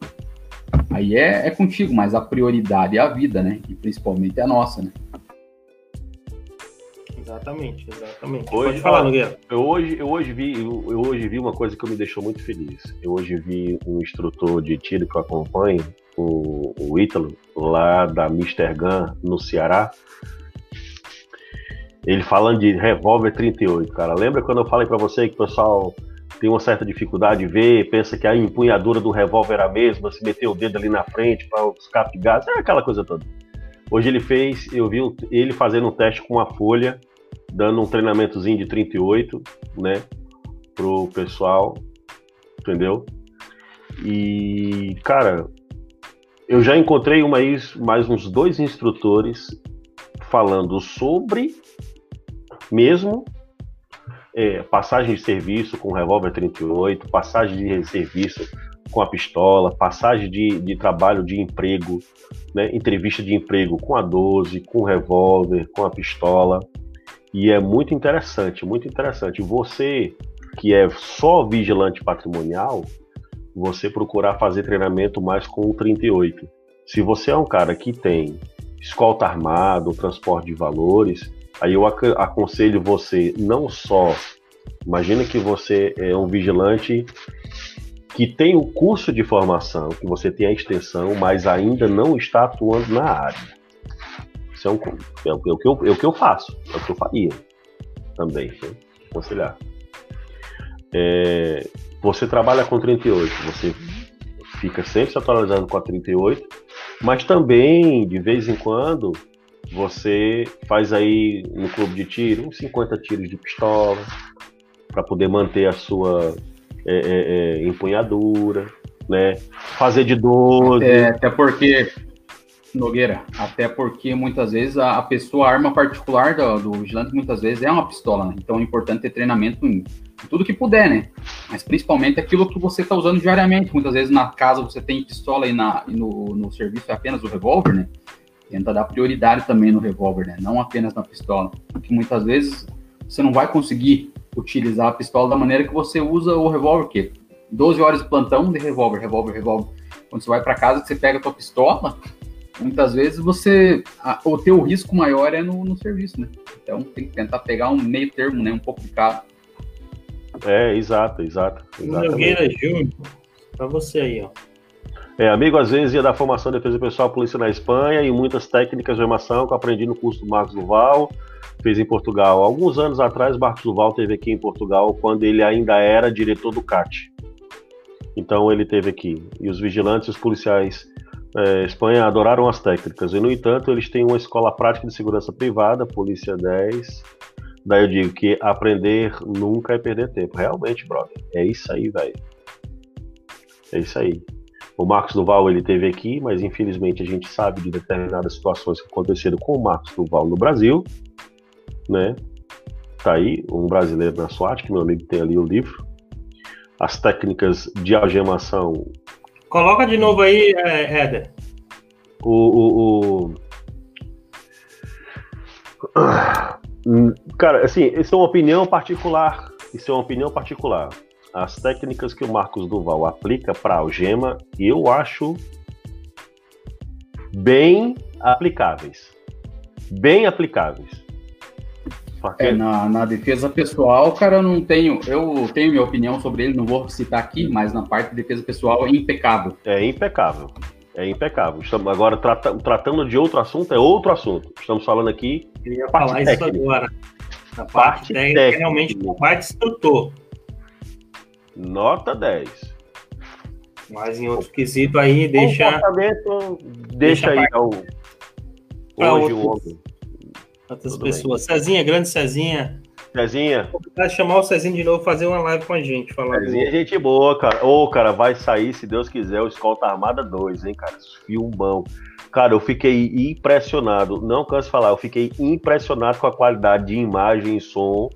Aí é, é contigo, mas a prioridade é a vida, né? E principalmente a nossa, né? Exatamente, exatamente. Hoje, Pode falar, Nogueira. Eu hoje, eu, hoje vi, eu, eu, hoje vi uma coisa que me deixou muito feliz. Eu hoje vi um instrutor de tiro que eu acompanho, o, o Ítalo, lá da Mr. Gun, no Ceará. Ele falando de revólver 38, cara. Lembra quando eu falei para você que o pessoal tem uma certa dificuldade de ver, pensa que a empunhadura do revólver era a mesma, se meter o dedo ali na frente para o escape de gás, é aquela coisa toda. Hoje ele fez, eu vi ele fazendo um teste com uma folha dando um treinamentozinho de 38, né, pro pessoal, entendeu? E, cara, eu já encontrei uma, mais uns dois instrutores falando sobre mesmo é, passagem de serviço com revólver 38, passagem de serviço com a pistola, passagem de, de trabalho de emprego, né, entrevista de emprego com a 12, com o revólver, com a pistola. E é muito interessante, muito interessante. Você que é só vigilante patrimonial, você procurar fazer treinamento mais com o 38. Se você é um cara que tem escolta armado, transporte de valores, aí eu aconselho você não só. Imagina que você é um vigilante que tem o curso de formação, que você tem a extensão, mas ainda não está atuando na área. Isso é, um, é, o, é, o que eu, é o que eu faço, é o que eu faria também, né? aconselhar. É, você trabalha com 38, você fica sempre se atualizando com a 38, mas também, de vez em quando, você faz aí no clube de tiro uns 50 tiros de pistola para poder manter a sua é, é, é, empunhadura, né? Fazer de 12. É, até porque Nogueira, até porque muitas vezes a, a pessoa, a arma particular do, do, vigilante, muitas vezes é uma pistola, né? Então é importante ter treinamento em, tudo que puder, né? Mas principalmente aquilo que você está usando diariamente. Muitas vezes na casa você tem pistola e, na, e no, no serviço é apenas o revólver, né? Tenta dar prioridade também no revólver, né? Não apenas na pistola. Porque muitas vezes você não vai conseguir utilizar a pistola da maneira que você usa o revólver, que 12 horas de plantão de revólver, revólver, revólver. Quando você vai para casa, você pega a tua pistola, muitas vezes você a, o teu risco maior é no, no, serviço, né? Então tem que tentar pegar um meio termo, né? Um pouco de cada. É, exato, exato. Nogueira Júnior, para você aí, ó. É, amigo, às vezes ia da formação de defesa pessoal polícia na Espanha e muitas técnicas de armação que eu aprendi no curso do Marcos Duval. fez em Portugal. Alguns anos atrás, Marcos Duval teve aqui em Portugal, quando ele ainda era diretor do CAT. Então ele teve aqui. E os vigilantes e os policiais é, Espanha adoraram as técnicas. E, no entanto, eles têm uma escola prática de segurança privada, Polícia 10. Daí eu digo que aprender nunca é perder tempo. Realmente, brother. É isso aí, velho. É isso aí. O Marcos Duval ele teve aqui, mas infelizmente a gente sabe de determinadas situações que aconteceram com o Marcos Duval no Brasil, né? Tá aí um brasileiro na SWAT, que meu amigo tem ali o livro. As técnicas de algemação. Coloca de novo aí, é, Éder. O, o, o... Cara, assim, isso é uma opinião particular. Isso é uma opinião particular as técnicas que o Marcos Duval aplica para algema, eu acho bem aplicáveis. Bem aplicáveis. Porque... É, na, na, defesa pessoal, cara, eu não tenho. Eu tenho minha opinião sobre ele, não vou citar aqui, mas na parte de defesa pessoal é impecável. É impecável. É impecável. Estamos agora trata, tratando de outro assunto, é outro assunto. Estamos falando aqui. Eu ia falar técnica. isso agora. A parte, parte técnica, técnica, realmente, a parte instrutor. Nota 10. Mas em outro quesito aí, deixa. Comportamento, deixa, deixa aí ao, hoje o homem. Outras Tudo pessoas. Bem. Cezinha, grande Cezinha. Cezinha. Vou chamar o Cezinha de novo fazer uma live com a gente. Falar Cezinha é gente boa, cara. Ô, cara, vai sair, se Deus quiser, o Escolta Armada 2, hein, cara? Filmão. Cara, eu fiquei impressionado. Não canso de falar, eu fiquei impressionado com a qualidade de imagem e som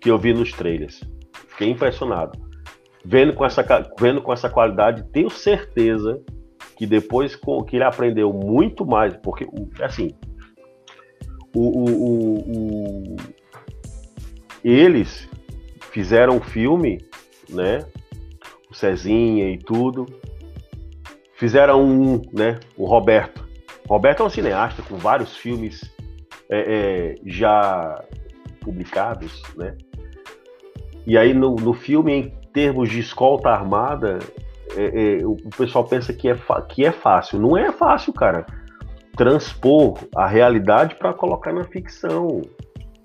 que eu vi nos trailers. Fiquei impressionado vendo com essa, vendo com essa qualidade, tenho certeza que depois com, que ele aprendeu muito mais, porque, assim, o, o, o, eles fizeram um filme, né? O Cezinha e tudo. Fizeram um, né? O Roberto. O Roberto é um cineasta com vários filmes é, é, já publicados, né? E aí no, no filme termos de escolta armada, é, é, o pessoal pensa que é, que é fácil. Não é fácil, cara. Transpor a realidade para colocar na ficção.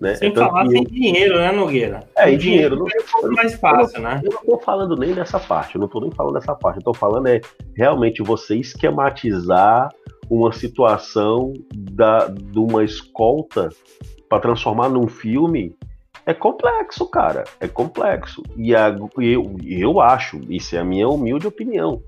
Né? Sem então, falar sem dinheiro, né, Nogueira? É, em dinheiro. Não, é mais fácil, né? Eu não estou falando nem dessa parte, eu não estou nem falando dessa parte. Eu estou falando é realmente você esquematizar uma situação da, de uma escolta para transformar num filme é complexo, cara. É complexo. E a, eu, eu acho, isso é a minha humilde opinião,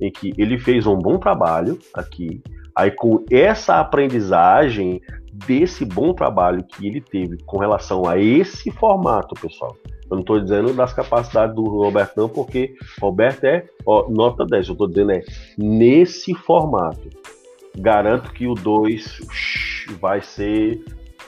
em que ele fez um bom trabalho aqui. Aí, com essa aprendizagem desse bom trabalho que ele teve com relação a esse formato, pessoal. Eu não estou dizendo das capacidades do Roberto, não, porque Roberto é ó, nota 10. Eu estou dizendo é nesse formato. Garanto que o 2 vai ser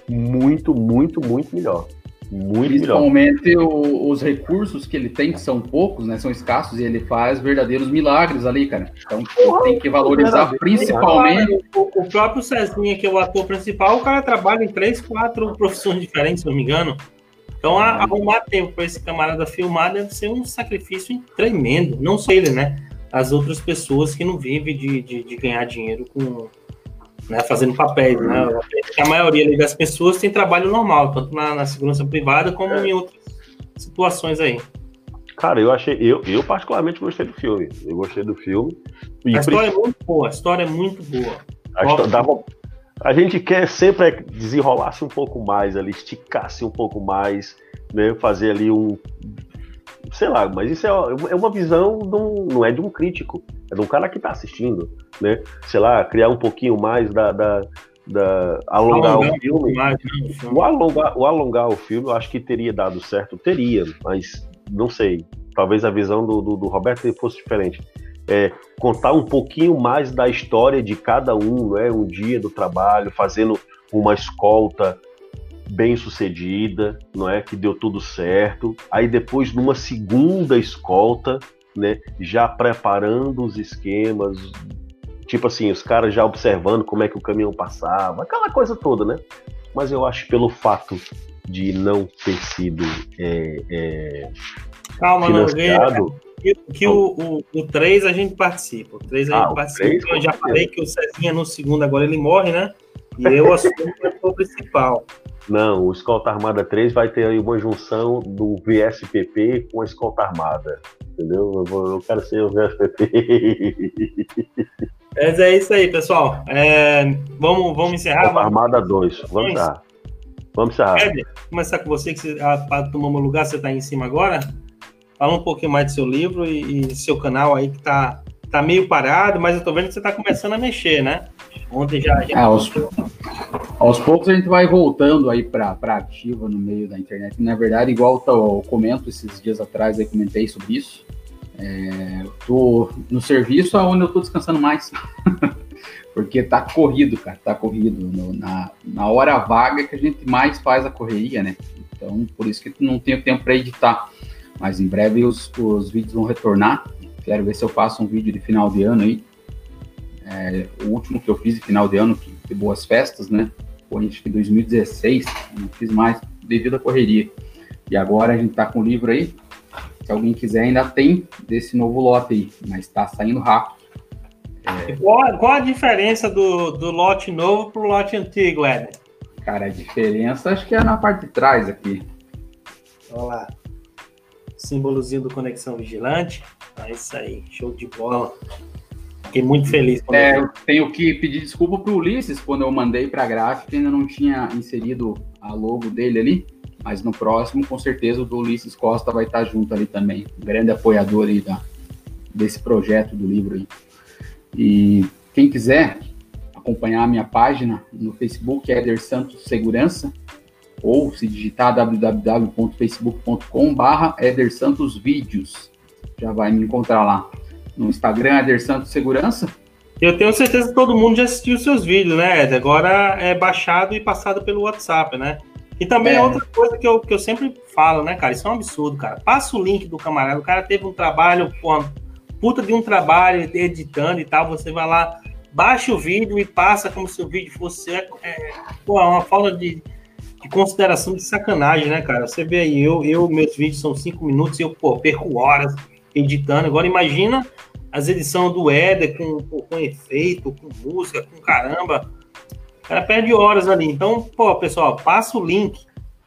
muito, muito, muito melhor. Muito Principalmente o, os recursos que ele tem, que são poucos, né? São escassos, e ele faz verdadeiros milagres ali, cara. Então Porra, tem que valorizar principalmente. O, o, próprio Cezinha, que é o ator principal, o cara trabalha em três, quatro profissões diferentes, se não me engano. Então, a, arrumar tempo para esse camarada filmar deve ser um sacrifício tremendo. Não só ele, né? As outras pessoas que não vivem de, de, de ganhar dinheiro com, né, fazendo papéis, né? A maioria das pessoas tem trabalho normal, tanto na, na segurança privada como é. em outras situações aí. Cara, eu achei, eu, eu particularmente gostei do filme. Eu gostei do filme. a história é muito boa, a história é muito boa. A, história, dava, a gente quer sempre desenrolar-se um pouco mais ali, esticar-se um pouco mais, né? Fazer ali um, sei lá, mas isso é, é uma visão, um, não é de um crítico, é de um cara que está assistindo, né? Sei lá, criar um pouquinho mais da. da, da alongar, alongar, o filme. Mais, né, o, alongar, o alongar o filme, eu acho que teria dado certo, teria, mas não sei. Talvez a visão do, do, do Roberto fosse diferente. É, contar um pouquinho mais da história de cada um, né? um dia do trabalho, fazendo uma escolta bem sucedida, não é? Que deu tudo certo. Aí depois numa segunda escolta, né? Já preparando os esquemas, tipo assim, os caras já observando como é que o caminhão passava, aquela coisa toda, né? Mas eu acho pelo fato de não ter sido é, é, Calma, financiado... Que, que o, o, o 3 a gente participa. O 3 a gente ah, participa. 3, eu já falei que o Cezinha no segundo agora ele morre, né? E eu assumo o ator principal. Não, o Escolta Armada 3 vai ter aí uma junção do VSPP com a Escolta Armada. Entendeu? Eu, vou, eu quero ser o VSPP. Mas é isso aí, pessoal. É, vamos, vamos encerrar. Escolta Armada 2. Vamos encerrar. Vamos encerrar. Ed, começar com você, que você, para tomar meu lugar, você está em cima agora. Fala um pouquinho mais do seu livro e, e seu canal aí que está tá meio parado, mas eu tô vendo que você está começando a mexer, né? Ontem já. já... É, aos, aos, poucos a gente vai voltando aí para ativa no meio da internet. Na verdade, igual eu comento esses dias atrás, aí comentei sobre isso. É, tô no serviço aonde eu tô descansando mais. Porque tá corrido, cara, tá corrido. No, na, na hora vaga que a gente mais faz a correria, né? Então, por isso que não tenho tempo para editar. Mas em breve os, os vídeos vão retornar. Quero ver se eu faço um vídeo de final de ano aí, é, o último que eu fiz final de ano, que, de boas festas, né? Foi acho que 2016, não fiz mais devido à correria. E agora a gente tá com o livro aí. Se alguém quiser, ainda tem desse novo lote aí, mas tá saindo rápido. É... Qual, qual, a diferença do, do lote novo pro lote antigo, Éder? Cara, a diferença acho que é na parte de trás aqui. Olha lá. Símbolozinho do Conexão Vigilante. É isso aí, show de bola. Fiquei muito feliz. É, eu tenho que pedir desculpa para o Ulisses quando eu mandei para a gráfica, ainda não tinha inserido a logo dele ali, mas no próximo, com certeza, o do Ulisses Costa vai estar junto ali também, um grande apoiador aí da, desse projeto do livro aí. E quem quiser acompanhar a minha página no Facebook, é Eder Santos Segurança, ou se digitar www.facebook.com/barra Eder Santos Vídeos, já vai me encontrar lá no Instagram, Eder Santos Segurança. Eu tenho certeza que todo mundo já assistiu os seus vídeos, né, Ed? Agora é baixado e passado pelo WhatsApp, né? E também é. outra coisa que eu, que eu sempre falo, né, cara? Isso é um absurdo, cara. Passa o link do camarada. O cara teve um trabalho, pô, puta de um trabalho editando e tal. Você vai lá, baixa o vídeo e passa como se o vídeo fosse. É, é pô, uma falta de, de consideração de sacanagem, né, cara? Você vê aí, eu, eu meus vídeos são cinco minutos e eu, pô, perco horas editando. Agora imagina as edições do Éder com, com, efeito, com música, com caramba. O cara perde horas ali. Então, pô, pessoal, passa o link.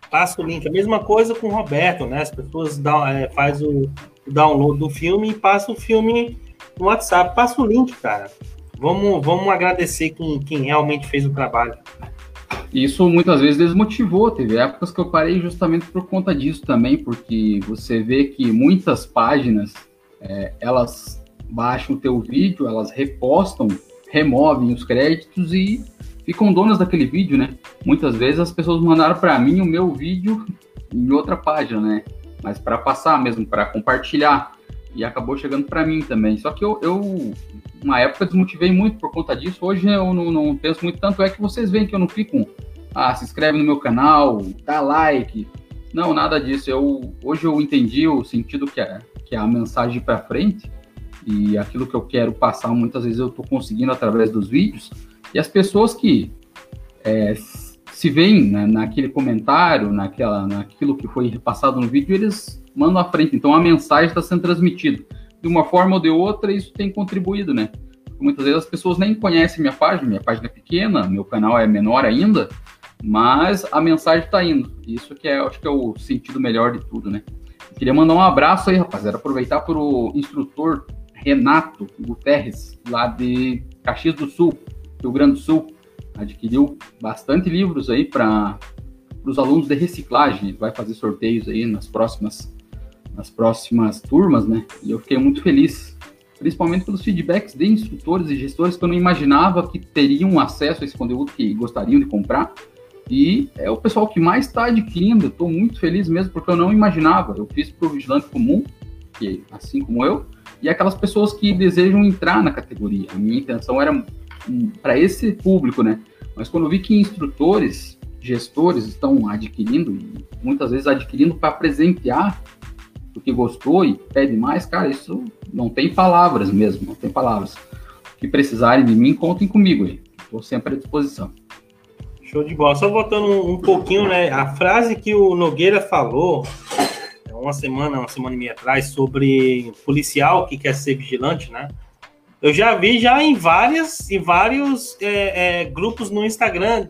Passa o link. A mesma coisa com o Roberto, né? As pessoas dão, é, faz o, o download do filme e passa o filme no WhatsApp. Passa o link, cara. Vamos, vamos agradecer quem, quem realmente fez o trabalho. Isso muitas vezes desmotivou. Teve épocas que eu parei justamente por conta disso também, porque você vê que muitas páginas é, elas baixam o teu vídeo, elas repostam, removem os créditos e ficam donas daquele vídeo, né? Muitas vezes as pessoas mandaram para mim o meu vídeo em outra página, né? Mas para passar mesmo, para compartilhar. E acabou chegando para mim também. Só que eu, eu, uma época, desmotivei muito por conta disso. Hoje eu não, não penso muito tanto. É que vocês veem que eu não fico. Ah, se inscreve no meu canal, dá like. Não, nada disso. Eu, hoje eu entendi o sentido que é, que é a mensagem para frente e aquilo que eu quero passar, muitas vezes eu estou conseguindo através dos vídeos, e as pessoas que é, se veem né, naquele comentário, naquela, naquilo que foi repassado no vídeo, eles mandam à frente. Então a mensagem está sendo transmitida. De uma forma ou de outra, isso tem contribuído, né? Muitas vezes as pessoas nem conhecem minha página, minha página é pequena, meu canal é menor ainda, mas a mensagem está indo. Isso que é, acho que é o sentido melhor de tudo, né? Queria mandar um abraço aí, rapaziada, aproveitar para o instrutor Renato Guterres, lá de Caxias do Sul, Rio Grande do Sul, adquiriu bastante livros aí para os alunos de reciclagem. Ele vai fazer sorteios aí nas próximas, nas próximas turmas, né? E eu fiquei muito feliz, principalmente pelos feedbacks de instrutores e gestores que eu não imaginava que teriam acesso a esse conteúdo, que gostariam de comprar. E é o pessoal que mais está adquirindo. Estou muito feliz mesmo, porque eu não imaginava. Eu fiz para o vigilante comum, que assim como eu, e aquelas pessoas que desejam entrar na categoria. A minha intenção era um, para esse público, né? Mas quando eu vi que instrutores, gestores estão adquirindo, e muitas vezes adquirindo para presentear porque gostou e pede mais, cara, isso não tem palavras mesmo, não tem palavras. Que precisarem de mim, contem comigo aí. Estou sempre à disposição. Show de bola. Só voltando um pouquinho, né? A frase que o Nogueira falou uma semana, uma semana e meia atrás, sobre policial que quer ser vigilante, né? Eu já vi já em várias, em vários é, é, grupos no Instagram.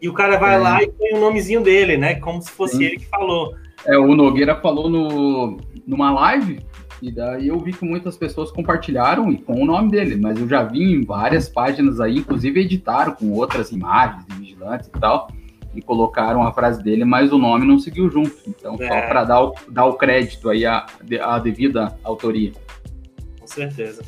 E o cara vai é. lá e põe o nomezinho dele, né? Como se fosse Sim. ele que falou. É, o Nogueira falou no, numa live, e daí eu vi que muitas pessoas compartilharam e com o nome dele, mas eu já vi em várias páginas aí, inclusive editaram com outras imagens de vigilantes e tal, e colocaram a frase dele, mas o nome não seguiu junto. Então, é. só para dar o, dar o crédito aí à, à devida autoria. Com certeza.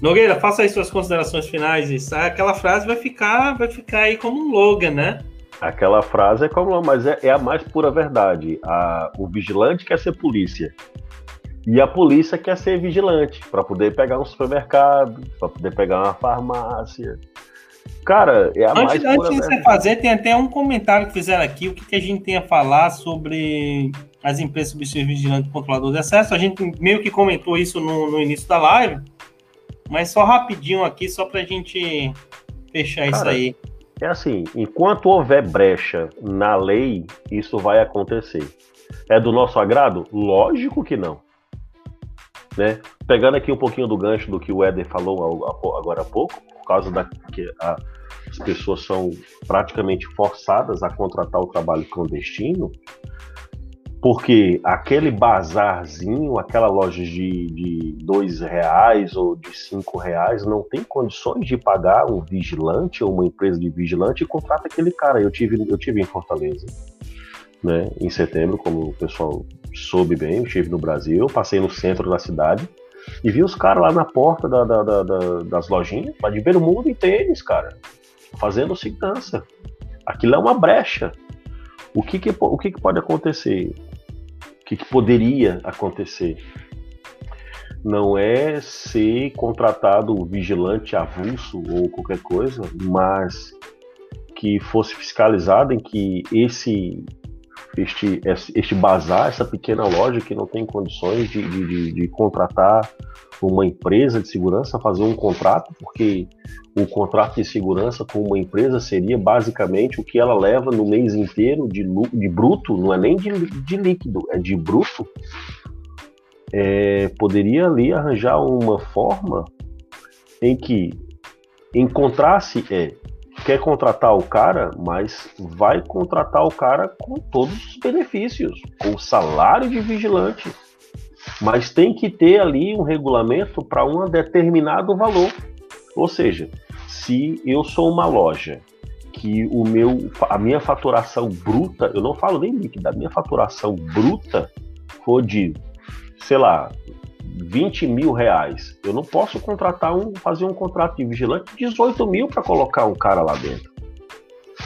Nogueira, faça aí suas considerações finais. Isso, aquela frase vai ficar, vai ficar aí como um slogan, né? Aquela frase é como, mas é, é a mais pura verdade. A, o vigilante quer ser polícia. E a polícia quer ser vigilante para poder pegar um supermercado, para poder pegar uma farmácia. Cara, é a antes, mais Antes de você fazer, tem até um comentário que fizeram aqui, o que, que a gente tem a falar sobre as empresas substituir vigilante controlador de acesso. A gente meio que comentou isso no, no início da live, mas só rapidinho aqui, só para a gente fechar Cara, isso aí. É assim, enquanto houver brecha na lei, isso vai acontecer. É do nosso agrado? Lógico que não. Né? Pegando aqui um pouquinho do gancho do que o Éder falou agora há pouco, por causa da que a, as pessoas são praticamente forçadas a contratar o trabalho clandestino, porque aquele bazarzinho, aquela loja de, de dois reais ou de cinco reais não tem condições de pagar um vigilante ou uma empresa de vigilante e contrata aquele cara. Eu tive, eu tive em Fortaleza, né, em setembro, como o pessoal soube bem, eu estive no Brasil, passei no centro da cidade e vi os caras lá na porta da, da, da, das lojinhas, de ver o mundo em tênis, cara, fazendo segurança. Aquilo é uma brecha. O que, que, o que, que pode acontecer? O que, que poderia acontecer? Não é ser contratado vigilante avulso ou qualquer coisa, mas que fosse fiscalizado em que esse este, este bazar, essa pequena loja que não tem condições de, de, de contratar uma empresa de segurança, fazer um contrato, porque o contrato de segurança com uma empresa seria basicamente o que ela leva no mês inteiro de, de bruto, não é nem de, de líquido, é de bruto. É, poderia ali arranjar uma forma em que encontrasse é, quer contratar o cara, mas vai contratar o cara com todos os benefícios, com o salário de vigilante. Mas tem que ter ali um regulamento para um determinado valor. Ou seja, se eu sou uma loja que o meu, a minha faturação bruta, eu não falo nem líquida, a minha faturação bruta for de, sei lá, 20 mil reais. Eu não posso contratar um, fazer um contrato de vigilante de 18 mil para colocar um cara lá dentro.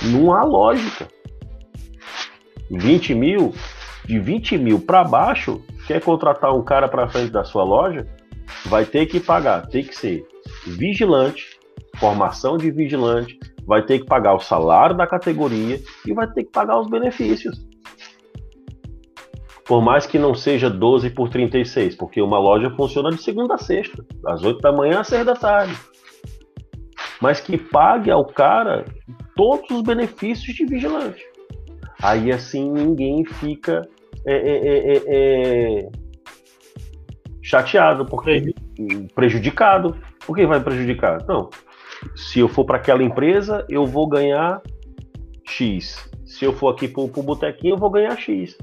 Não há lógica. 20 mil, de 20 mil para baixo, quer contratar um cara para frente da sua loja, vai ter que pagar, tem que ser vigilante, formação de vigilante, vai ter que pagar o salário da categoria e vai ter que pagar os benefícios. Por mais que não seja 12 por 36, porque uma loja funciona de segunda a sexta, das 8 da manhã às 6 da tarde. Mas que pague ao cara todos os benefícios de vigilante. Aí assim ninguém fica é, é, é, é, é chateado, porque prejudicado. Por que vai prejudicar? Não. Se eu for para aquela empresa, eu vou ganhar X. Se eu for aqui para o botequinho, eu vou ganhar X.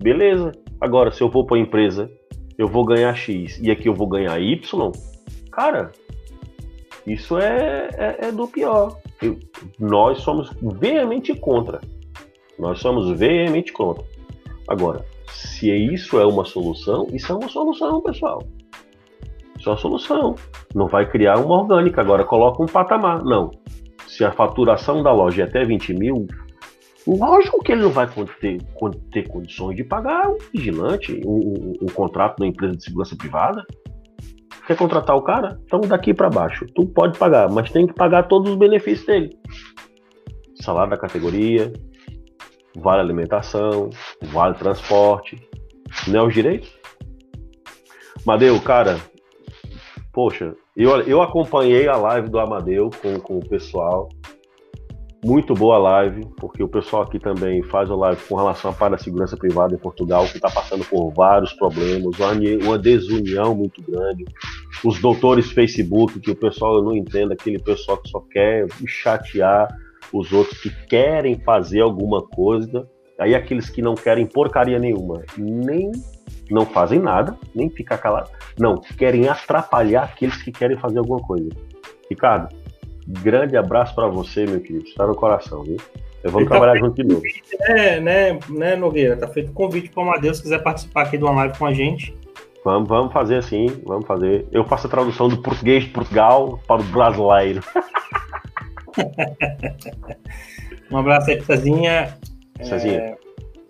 Beleza. Agora, se eu vou para a empresa, eu vou ganhar X e aqui eu vou ganhar Y, cara, isso é, é, é do pior. Eu, nós somos veemente contra. Nós somos veemente contra. Agora, se isso é uma solução, isso é uma solução, pessoal. Isso é uma solução. Não vai criar uma orgânica. Agora coloca um patamar. Não. Se a faturação da loja é até 20 mil, Lógico que ele não vai ter, ter condições de pagar um vigilante, um, um, um contrato na empresa de segurança privada. Quer contratar o cara? Então daqui para baixo. Tu pode pagar, mas tem que pagar todos os benefícios dele. Salário da categoria, vale alimentação, vale transporte. Não é os direitos? Amadeu, cara, poxa, eu, eu acompanhei a live do Amadeu com, com o pessoal. Muito boa live, porque o pessoal aqui também faz a live com relação à segurança privada em Portugal, que está passando por vários problemas, uma desunião muito grande. Os doutores Facebook, que o pessoal não entende, aquele pessoal que só quer chatear os outros que querem fazer alguma coisa. Aí aqueles que não querem porcaria nenhuma, nem não fazem nada, nem ficar calado. Não, querem atrapalhar aqueles que querem fazer alguma coisa. Ricardo, grande abraço para você, meu querido. Está no coração, viu? Eu vamos tá trabalhar junto de novo. É, né, né, Nogueira? Tá feito o convite para o Amadeus, se quiser participar aqui de uma live com a gente. Vamos, vamos fazer assim, vamos fazer. Eu faço a tradução do português de Portugal para o brasileiro. um abraço aí Cezinha. Cezinha. É...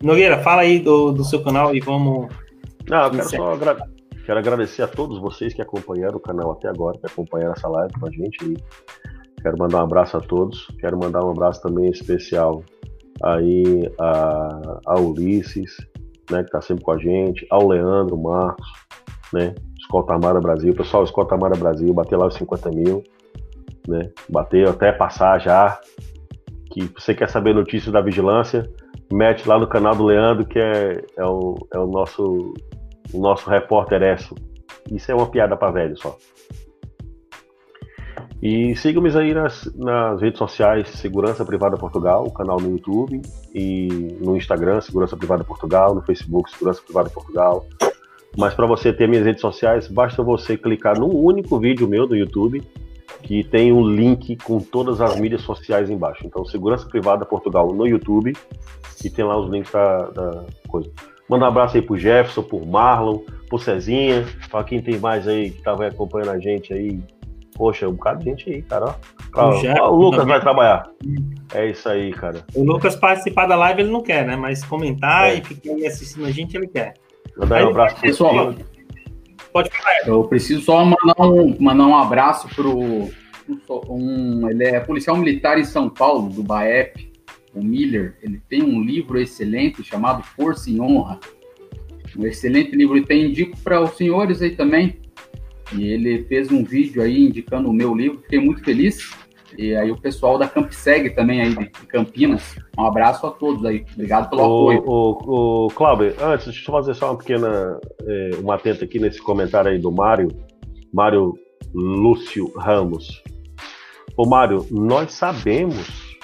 Nogueira, fala aí do, do seu canal e vamos. Não, eu quero só agra... quero agradecer a todos vocês que acompanharam o canal até agora, que acompanharam essa live com a gente. E Quero mandar um abraço a todos. Quero mandar um abraço também especial aí a, a Ulisses, né, que está sempre com a gente, ao Leandro, Marcos, né, Escolta Amara Brasil. Pessoal, Escolta Amara Brasil, bateu lá os 50 mil, né, bateu até passar já. Que você quer saber notícias da vigilância, mete lá no canal do Leandro, que é, é, o, é o nosso o nosso repórter Esso. Isso é uma piada para velho só. E sigam-me aí nas, nas, redes sociais Segurança Privada Portugal, o canal no YouTube, e no Instagram, Segurança Privada Portugal, no Facebook, Segurança Privada Portugal. Mas para você ter minhas redes sociais, basta você clicar num único vídeo meu do YouTube, que tem um link com todas as mídias sociais embaixo. Então, Segurança Privada Portugal no YouTube, e tem lá os links da, da coisa. Manda um abraço aí pro Jefferson, pro Marlon, pro Cezinha, para quem tem mais aí que tava acompanhando a gente aí Poxa, um bocado de gente aí, cara. Ó. o, o Lucas vai trabalhar. É isso aí, cara. O Lucas participar da live ele não quer, né? Mas comentar é. e ficar aí assistindo a gente ele quer. Mandar um abraço pro pessoal. Pode falar. Eu preciso só mandar um, mandar um abraço pro. Um, ele é policial militar em São Paulo, do BAEP, o Miller. Ele tem um livro excelente chamado Força e Honra. Um excelente livro. E tem indico para os senhores aí também e ele fez um vídeo aí indicando o meu livro, fiquei muito feliz. E aí o pessoal da Campseg também aí de Campinas, um abraço a todos aí, obrigado pelo o, apoio. O, o Cláudio, antes, deixa eu fazer só uma pequena, é, uma atenta aqui nesse comentário aí do Mário, Mário Lúcio Ramos. Ô Mário, nós sabemos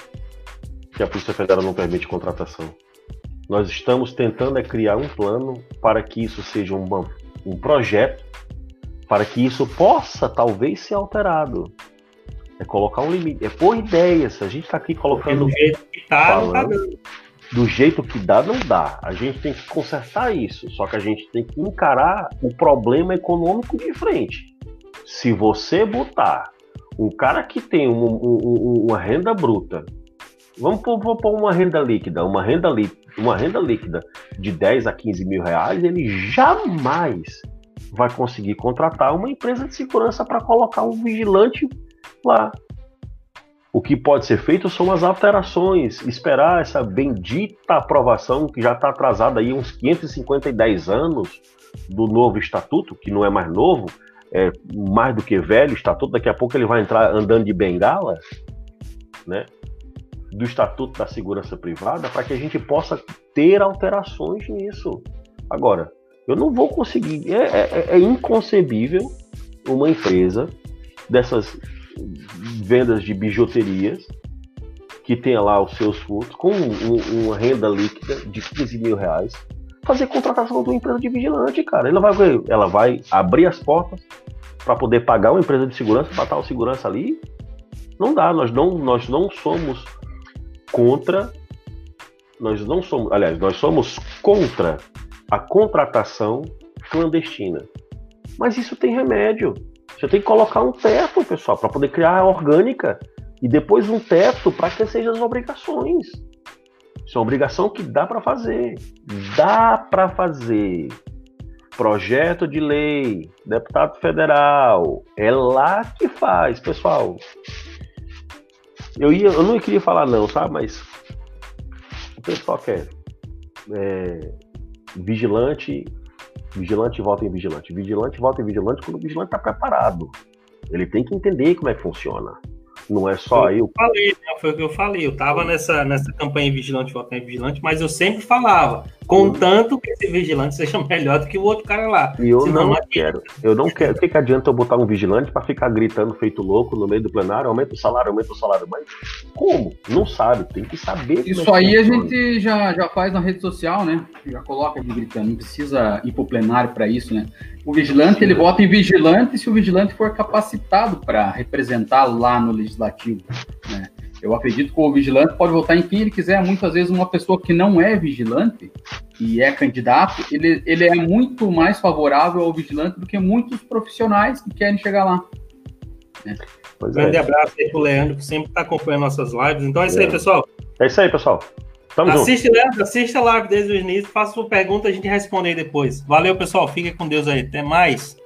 que a Polícia Federal não permite contratação. Nós estamos tentando é criar um plano para que isso seja um, um projeto para que isso possa talvez ser alterado. É colocar um limite, é pôr ideias. A gente está aqui colocando. Do jeito que tá, falando, não tá dando. Do jeito que dá, não dá. A gente tem que consertar isso. Só que a gente tem que encarar o problema econômico de frente. Se você botar um cara que tem um, um, uma renda bruta, vamos pôr, pôr, uma renda líquida, uma renda, uma renda líquida de 10 a 15 mil reais, ele jamais vai conseguir contratar uma empresa de segurança para colocar um vigilante lá. O que pode ser feito são as alterações, esperar essa bendita aprovação que já está atrasada aí uns 550 anos do novo estatuto, que não é mais novo, é mais do que velho estatuto, daqui a pouco ele vai entrar andando de bengala, né? Do estatuto da segurança privada, para que a gente possa ter alterações nisso. Agora, eu não vou conseguir. É, é, é inconcebível uma empresa dessas vendas de bijuterias que tenha lá os seus frutos com um, uma renda líquida de 15 mil reais fazer contratação de uma empresa de vigilante, cara. Ela vai, ela vai abrir as portas para poder pagar uma empresa de segurança, botar o segurança ali. Não dá, nós não, nós não somos contra, nós não somos, aliás, nós somos contra a contratação clandestina. Mas isso tem remédio. Você tem que colocar um teto, pessoal, para poder criar a orgânica. E depois um teto para que sejam as obrigações. Isso é uma obrigação que dá para fazer. Dá para fazer. Projeto de lei, deputado federal, é lá que faz, pessoal. Eu, ia, eu não queria falar não, sabe? Mas o pessoal quer é, vigilante, vigilante volta em vigilante, vigilante volta em vigilante quando o vigilante está preparado. Ele tem que entender como é que funciona. Não é só aí. Eu falei, né? Foi o que eu falei. Eu tava nessa, nessa campanha vigilante, votar em vigilante, mas eu sempre falava, contanto que esse vigilante seja melhor do que o outro cara lá. E eu Senão, não quero. Eu não quero. O que, que adianta eu botar um vigilante para ficar gritando feito louco no meio do plenário? Aumenta o salário, aumenta o salário. Mas como? Não sabe, tem que saber. Isso é aí a gente já, já faz na rede social, né? Já coloca de gritando. Não precisa ir pro plenário para isso, né? O vigilante, ele vota em vigilante se o vigilante for capacitado para representar lá no legislativo. Né? Eu acredito que o vigilante pode votar em quem ele quiser. Muitas vezes, uma pessoa que não é vigilante e é candidato, ele, ele é muito mais favorável ao vigilante do que muitos profissionais que querem chegar lá. Né? Um grande é. abraço aí pro Leandro, que sempre está acompanhando nossas lives. Então é isso aí, é. pessoal. É isso aí, pessoal. Tamo assiste, junto. Leandro, assiste a live desde o início, faça sua pergunta, a gente responde aí depois. Valeu, pessoal. Fica com Deus aí. Até mais.